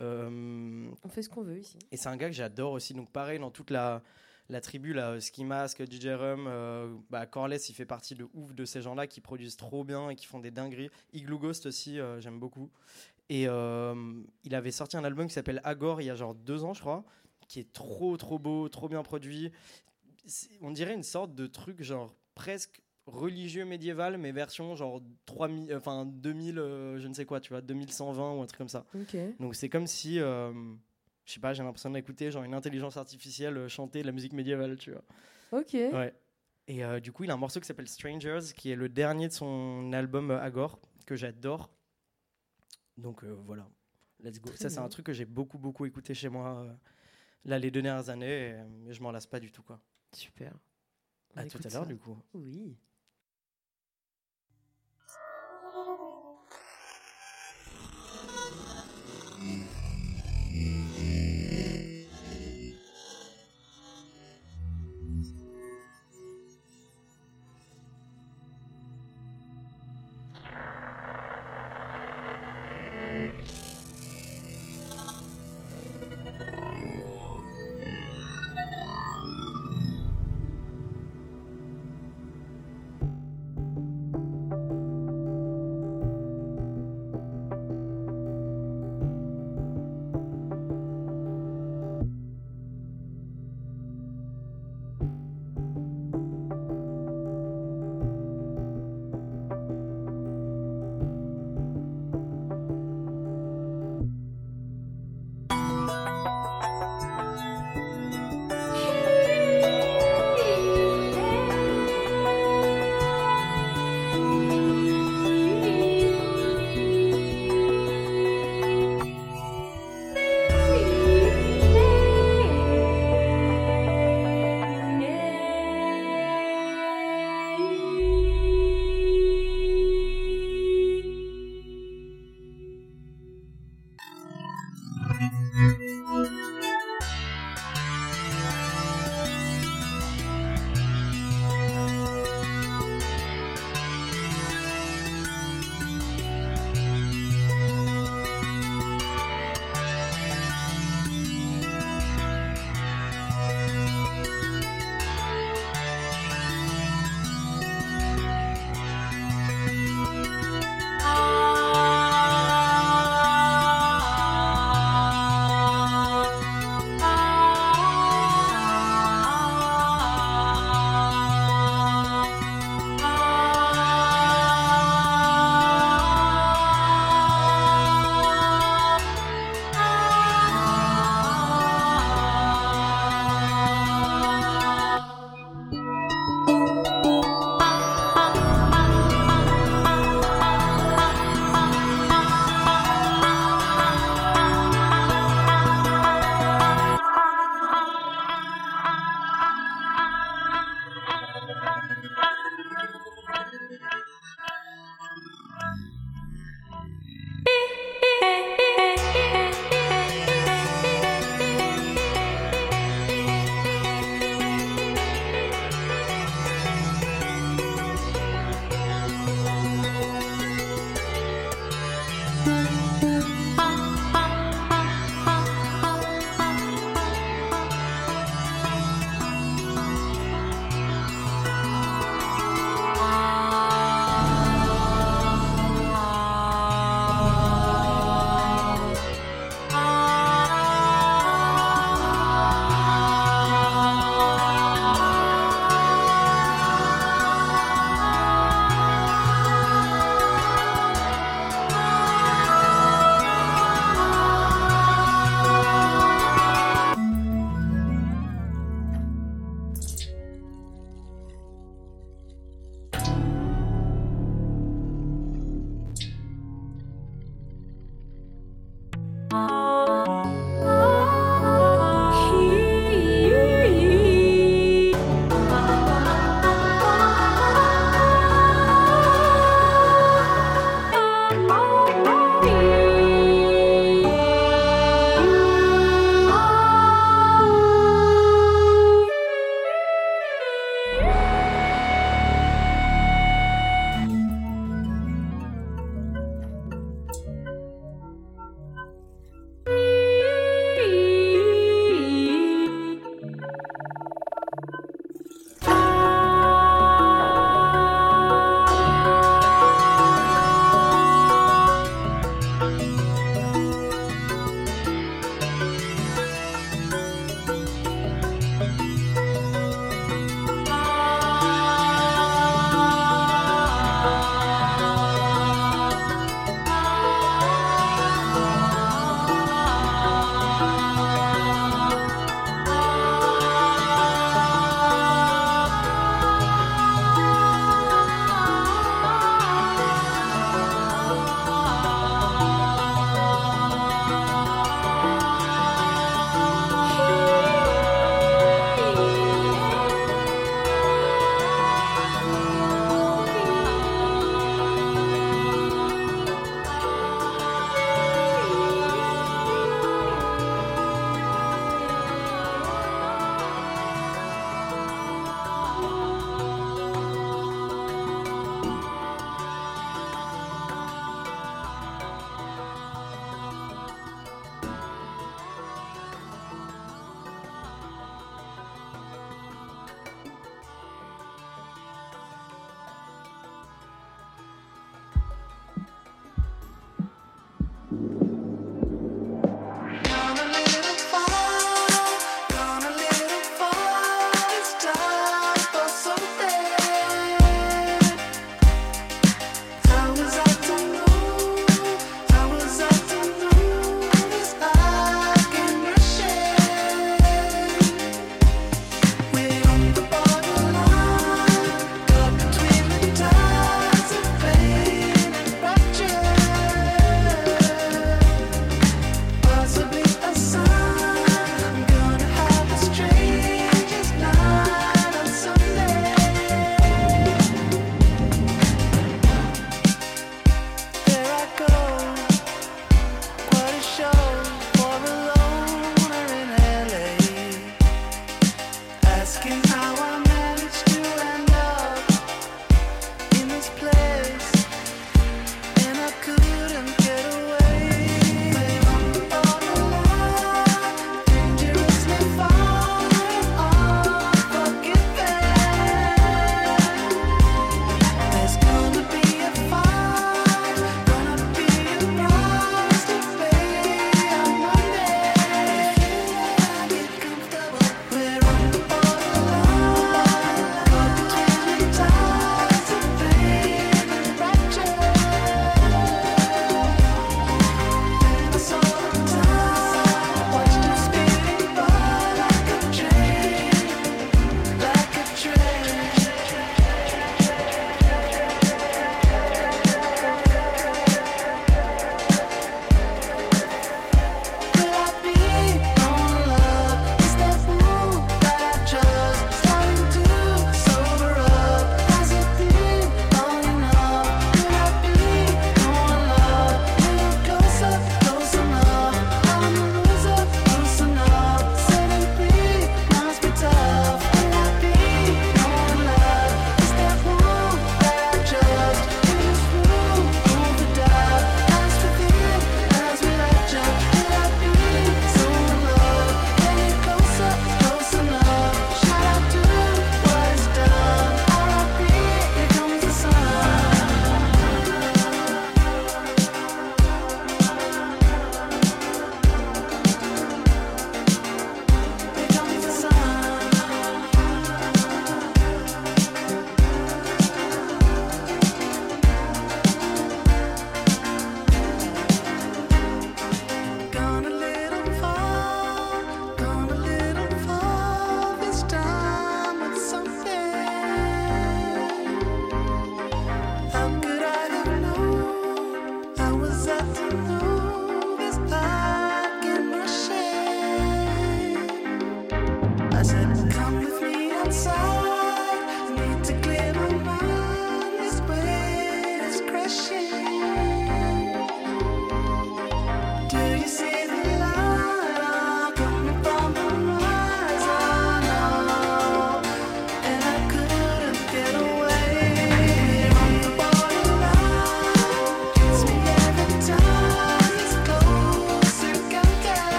On fait ce qu'on veut ici. et c'est un gars que j'adore aussi. Donc, pareil, dans toute la, la tribu, là, Ski Mask, DJ Rum, bah, Corless, il fait partie de ouf de ces gens-là qui produisent trop bien et qui font des dingueries. Igloo Ghost aussi, j'aime beaucoup. Et euh, il avait sorti un album qui s'appelle Agor il y a genre deux ans, je crois, qui est trop, trop beau, trop bien produit. On dirait une sorte de truc genre presque religieux médiéval, mais version genre 3000, enfin 2000, euh, je ne sais quoi, tu vois, 2120 ou un truc comme ça. Donc c'est comme si, euh, je sais pas, j'ai l'impression d'écouter genre une intelligence artificielle euh, chanter de la musique médiévale, tu vois. Ok. Ouais. Et euh, du coup, il a un morceau qui s'appelle Strangers, qui est le dernier de son album euh, Agor, que j'adore. Donc euh, voilà, let's go. Très Ça, c'est un truc que j'ai beaucoup, beaucoup écouté chez moi euh, là les deux dernières années, et, je m'en lasse pas du tout, quoi. Super. À On tout à l'heure, du coup. Oui.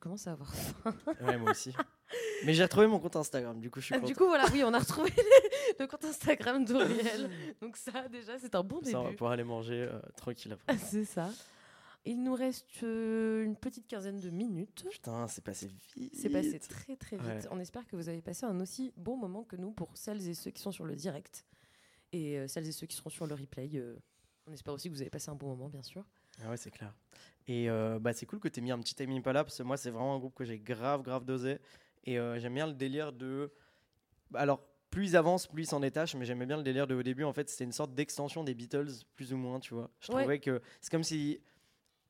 commence à avoir faim. Ouais, moi aussi. Mais j'ai retrouvé mon compte Instagram, du coup je suis ah, contente. Du coup voilà, oui, on a retrouvé le compte Instagram d'Auriel. Donc ça déjà, c'est un bon ça, début. Ça, on va pouvoir aller manger euh, tranquille après. c'est ça. Il nous reste euh, une petite quinzaine de minutes. Putain, c'est passé vite. C'est passé très très vite. On espère que vous avez passé un aussi bon moment que nous pour celles et ceux qui sont sur le direct et euh, celles et ceux qui seront sur le replay. on espère aussi que vous avez passé un bon moment, bien sûr. Ah ouais, c'est clair. Et euh, bah, c'est cool que tu aies mis un petit Tame Impala parce que moi, c'est vraiment un groupe que j'ai grave, grave dosé. Et euh, j'aime bien le délire de. Alors, plus ils avancent, plus ils s'en détachent, mais j'aimais bien le délire de au début. En fait, c'était une sorte d'extension des Beatles, plus ou moins, tu vois. Je Ouais. trouvais que c'est comme si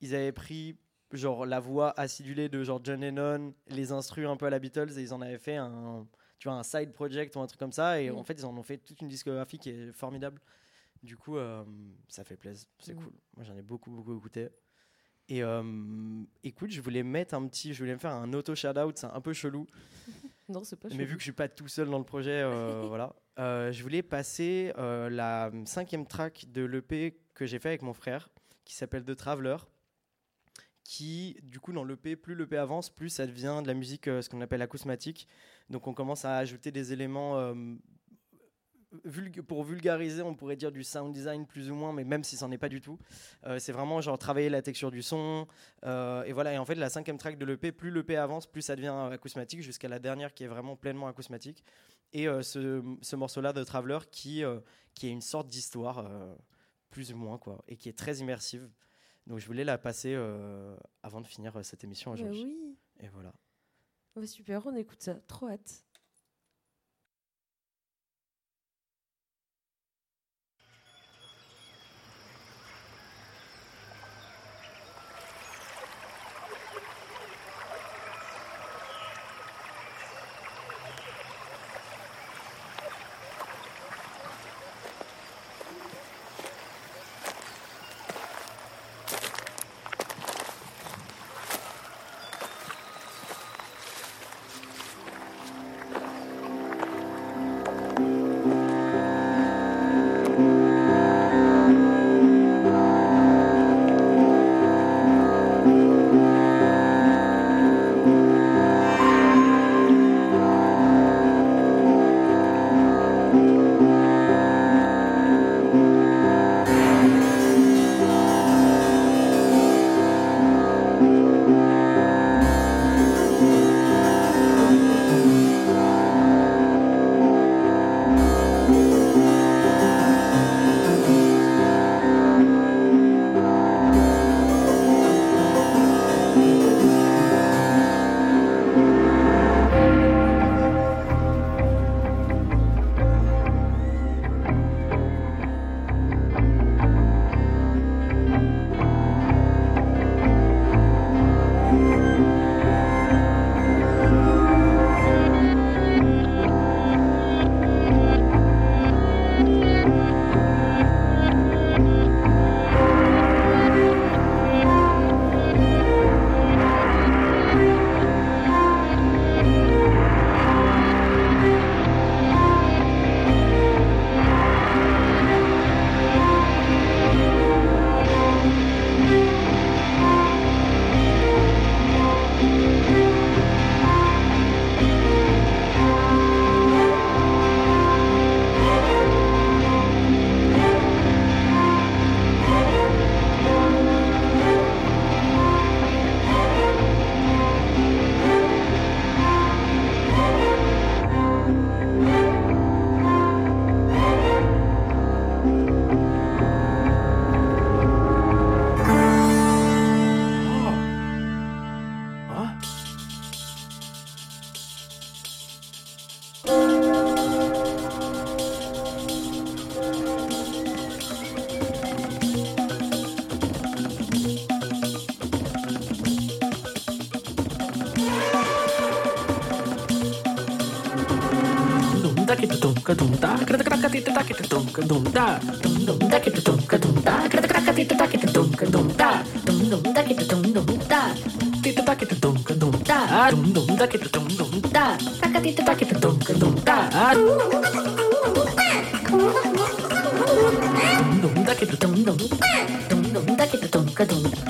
ils avaient pris genre la voix acidulée de genre John Lennon, les instrus un peu à la Beatles, et ils en avaient fait un, tu vois, un side project ou un truc comme ça. Et Mm. en fait, ils en ont fait toute une discographie qui est formidable. Du coup, euh, ça fait plaisir. C'est Mm. cool. Moi, j'en ai beaucoup, beaucoup écouté. Et euh, écoute, je voulais mettre un petit, je voulais me faire un auto shout out, c'est un peu chelou, Non, c'est pas mais chelou. vu que je suis pas tout seul dans le projet, euh, voilà, Euh, je voulais passer la cinquième track de l'EP que j'ai fait avec mon frère, qui s'appelle The Traveler, qui, du coup, dans l'EP, plus l'EP avance, plus ça devient de la musique, ce qu'on appelle acousmatique. Donc, on commence à ajouter des éléments. Vulg- pour vulgariser, on pourrait dire du sound design plus ou moins, mais même si c'en est pas du tout. Euh, c'est vraiment genre travailler la texture du son. euh, et voilà, et en fait, la cinquième track de l'EP, plus l'EP avance, plus ça devient acousmatique, jusqu'à la dernière qui est vraiment pleinement acousmatique. Et euh, ce, ce morceau-là de Traveler qui, qui est une sorte d'histoire, plus ou moins, quoi, et qui est très immersive. Donc je voulais la passer avant de finir cette émission aujourd'hui. oui. Et voilà. Ouais, super, on écoute ça. Trop hâte. dunka dum da dum dum da ki ta dunka dum da ka ta ka ti ta ta ki ta dunka dum da dum dum da ki ta dum dum da ti ta ta ki ta dunka dum da dum dum da ki ta dum dum da ta ka ti ta ta ki ta dunka dum da dum dum da ki ta dum dum dum dum da ki ta dunka dum da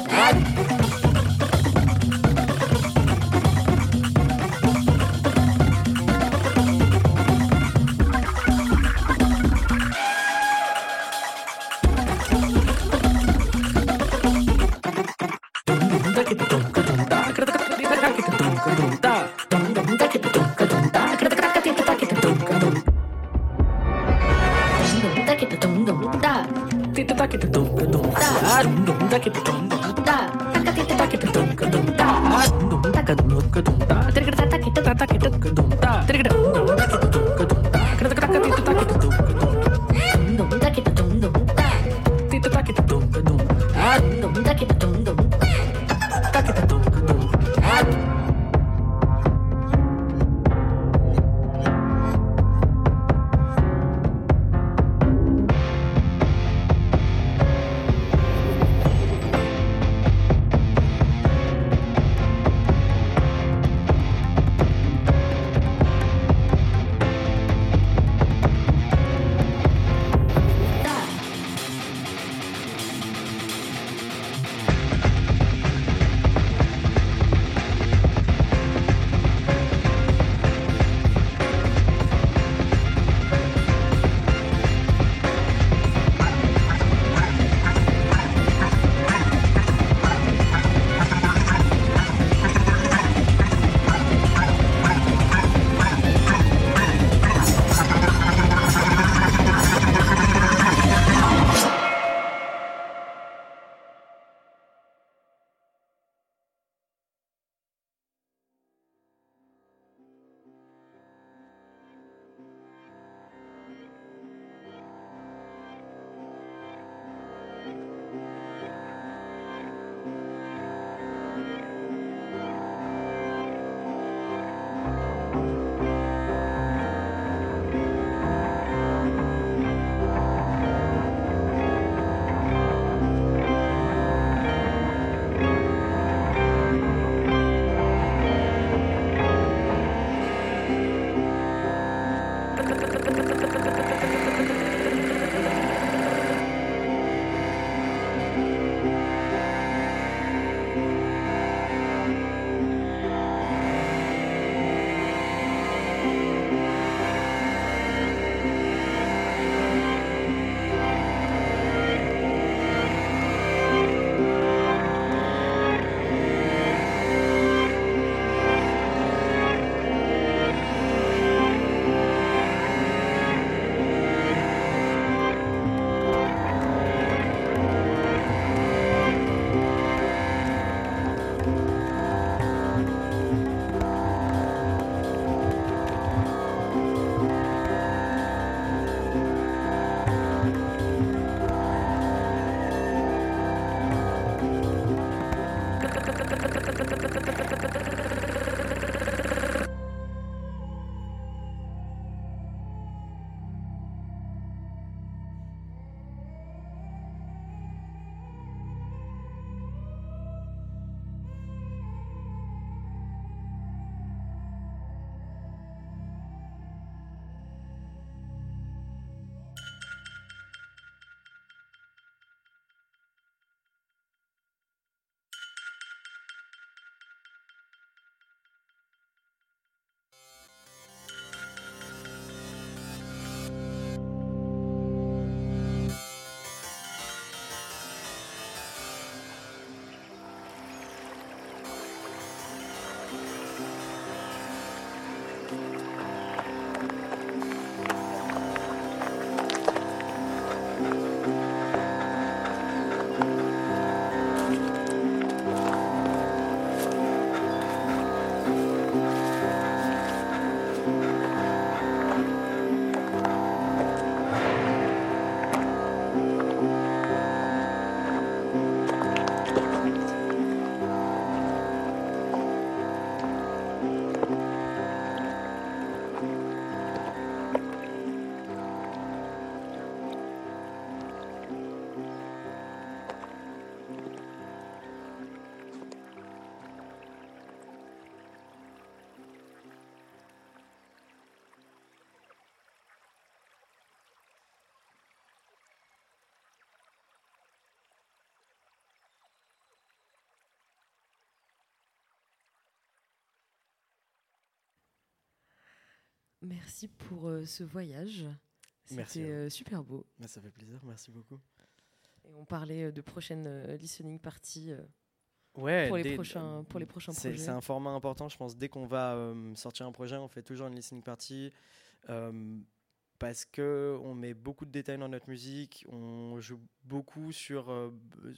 Merci pour euh, ce voyage. C'était euh, super beau. Bah, ça fait plaisir, merci beaucoup. Et on parlait euh, de prochaines euh, listening parties Ouais, pour, les dès- prochains, pour les prochains projets. c'est un format important, je pense. Dès qu'on va sortir un projet, on fait toujours une listening party. Parce que on met beaucoup de détails dans notre musique, on joue beaucoup sur euh,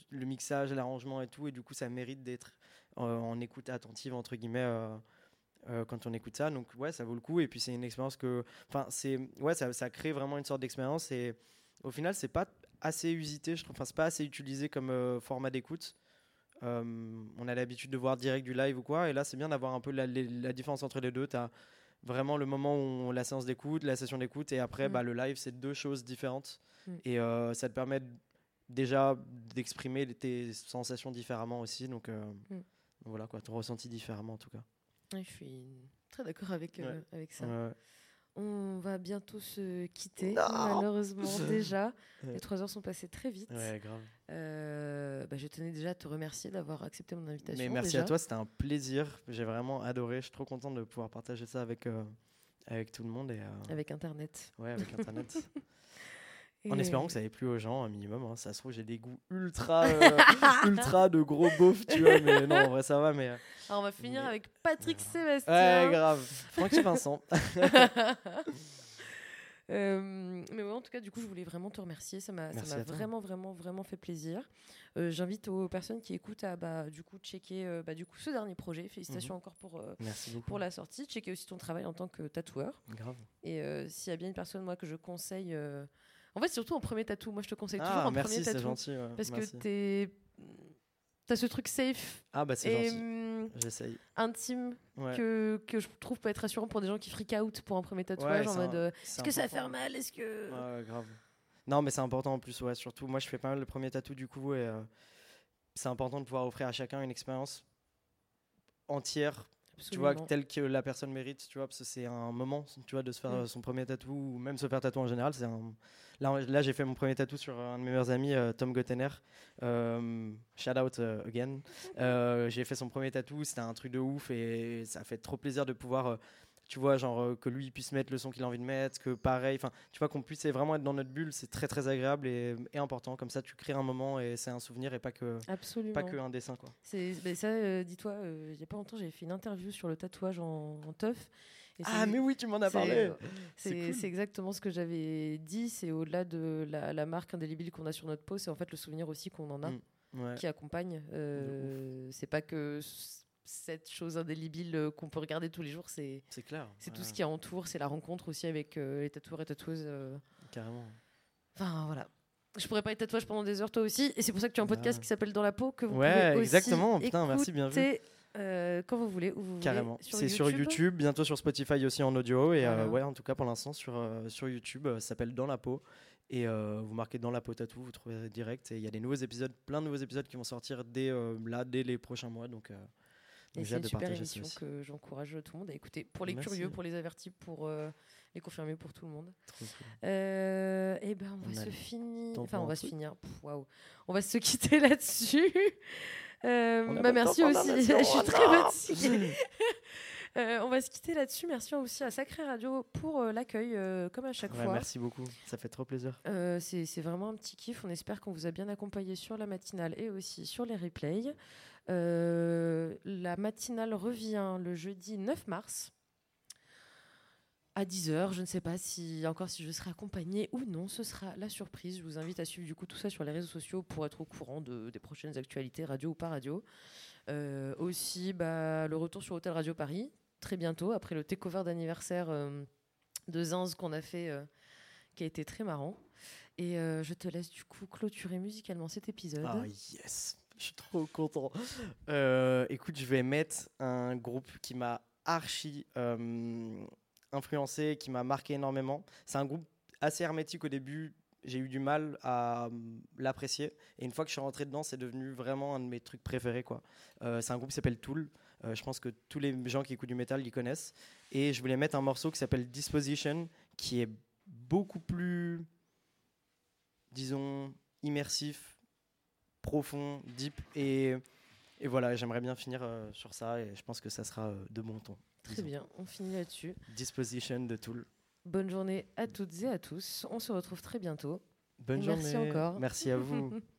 le mixage, l'arrangement et tout, et du coup ça mérite d'être euh, en écoute attentive entre guillemets euh, euh, quand on écoute ça. Donc ouais, ça vaut le coup. Et puis c'est une expérience que, enfin c'est ouais, ça, ça crée vraiment une sorte d'expérience et au final c'est pas assez usité, je trouve. Enfin c'est pas assez utilisé comme euh, format d'écoute. Euh, on a l'habitude de voir direct du live ou quoi, et là c'est bien d'avoir un peu la, différence entre les deux. T'as vraiment le moment où on- la séance d'écoute, la session d'écoute, et après Mm. bah, le live, c'est deux choses différentes. Mm. Et ça te permet déjà d'exprimer tes sensations différemment aussi. Donc Mm. voilà quoi, ton ressenti différemment en tout cas. Je suis très d'accord avec, euh, avec ça. Ouais. On va bientôt se quitter, Non. malheureusement déjà. Les trois heures sont passées très vite. Ouais, grave. Euh, bah, je tenais déjà à te remercier d'avoir accepté mon invitation. Mais merci déjà. à toi, c'était un plaisir. J'ai vraiment adoré. Je suis trop content de pouvoir partager ça avec, euh, avec tout le monde et euh, Avec Internet. ouais, avec Internet. En espérant que ça ait plu aux gens un minimum. hein. Ça se trouve, j'ai des goûts ultra, euh, ultra de gros beaufs, tu vois. Mais non, en vrai, ça va. Mais euh, Alors, on va finir Mais- avec Patrick Ouais, Sébastien. grave. Francky Vincent. Euh, mais ouais, en tout cas, du coup, je voulais vraiment te remercier. Ça m'a vraiment, vraiment, vraiment fait plaisir. Euh, J'invite aux personnes qui écoutent à bah, du coup checker euh, bah, du coup ce dernier projet. Félicitations encore pour Merci pour la sortie. Checker aussi ton travail en tant que tatoueur. Grave. Et s'il y a bien une personne moi que je conseille, en fait surtout en premier tatou. Moi, je te conseille toujours Ah, en merci, premier c'est tatou gentil. ouais, parce merci. que t'es T'as ce truc safe Ah, bah c'est gentil. hum, J'essaye. intime Ouais. que, que je trouve peut être rassurant pour des gens qui freak out pour un premier tatouage Ouais, en c'est mode euh, est-ce que ça va faire mal Est-ce que. Ouais, grave. Non, mais c'est important en plus, ouais. Surtout, moi, je fais pas mal le premier tatou du coup, et euh, c'est important de pouvoir offrir à chacun une expérience entière, tu vois, telle que la personne mérite, tu vois, parce que c'est un moment, tu vois, de se faire Mm. euh, son premier tatou, ou même se faire tatouer en général. C'est un... Là, là j'ai fait mon premier tatou sur un de mes meilleurs amis, euh, Tom Gottener. Euh, shout out again. Euh, j'ai fait son premier tatou, c'était un truc de ouf, et ça fait trop plaisir de pouvoir. Tu vois, genre euh, que lui puisse mettre le son qu'il a envie de mettre, que pareil, enfin, tu vois, qu'on puisse vraiment être dans notre bulle, c'est très très agréable et, et important. Comme ça, tu crées un moment et c'est un souvenir et pas que, Absolument. pas que un dessin, quoi. C'est ben ça, euh, dis-toi, euh, il y a pas longtemps, j'avais fait une interview sur le tatouage en, en teuf. et Ah, mais oui, tu m'en as parlé. C'est cool. exactement ce que j'avais dit. C'est au-delà de la, la marque indélébile qu'on a sur notre peau, c'est en fait le souvenir aussi qu'on en a Mm. Ouais. qui accompagne. Euh, c'est pas que cette chose indélébile euh, qu'on peut regarder tous les jours, c'est C'est clair. c'est tout ce qui entoure, c'est la rencontre aussi avec euh, les tatoueurs et tatoueuses. euh. Carrément. Enfin voilà. Je pourrais pas être tatouage pendant des heures toi aussi, et c'est pour ça que tu as un podcast Ouais. qui s'appelle Dans la peau que vous Ouais, pouvez aussi exactement. Putain, merci, bien vu. euh, quand vous voulez, où vous voulez, Carrément. C'est sur YouTube, bientôt sur Spotify aussi en audio. Et euh, ouais, en tout cas, pour l'instant, sur, euh, sur YouTube, ça s'appelle Dans la peau. Et vous marquez Dans la peau tatou, vous trouverez direct. Et il y a des nouveaux épisodes, plein de nouveaux épisodes qui vont sortir dès, là, dès les prochains mois. Donc, Et c'est une super émission que j'encourage tout le monde à écouter. Pour les Merci. curieux, pour les avertis, pour euh, les confirmés, pour tout le monde. Cool. Euh, et ben on va On se finir. Enfin, on va se finir. Waouh. On va se quitter là-dessus. Euh, bah, merci aussi. Je suis très non fatiguée. Euh, on va se quitter là-dessus. Merci aussi à Sacré Radio pour euh, l'accueil, euh, comme à chaque Ouais, fois. merci beaucoup. Ça fait trop plaisir. C'est c'est vraiment un petit kiff. On espère qu'on vous a bien accompagné sur la matinale et aussi sur les replays. Euh, la matinale revient le jeudi 9 mars à 10h. Je ne sais pas si encore si je serai accompagnée ou non. Ce sera la surprise. Je vous invite à suivre du coup tout ça sur les réseaux sociaux pour être au courant de, des prochaines actualités radio ou pas radio. Euh, aussi, bah, le retour sur Hôtel Radio Paris très bientôt après le takeover d'anniversaire euh, de Zinz qu'on a fait, qui a été très marrant. Et je te laisse du coup clôturer musicalement cet épisode. Ah yes, je suis trop content. Euh, écoute, je vais mettre un groupe qui m'a archi euh, influencé, qui m'a marqué énormément. C'est un groupe assez hermétique au début. J'ai eu du mal à euh, l'apprécier. Et une fois que je suis rentré dedans, c'est devenu vraiment un de mes trucs préférés. c'est un groupe qui s'appelle Tool. Je pense que tous les gens qui écoutent du métal, ils connaissent. Et je voulais mettre un morceau qui s'appelle Disposition, qui est beaucoup plus, disons, immersif, profond, deep. Et, et voilà, j'aimerais bien finir euh, sur ça. Et je pense que ça sera euh, de bon ton. Très disons. bien, on finit là-dessus. Disposition de Tool. Bonne journée à toutes et à tous. On se retrouve très bientôt. Bonne Et journée. merci encore. Merci à vous.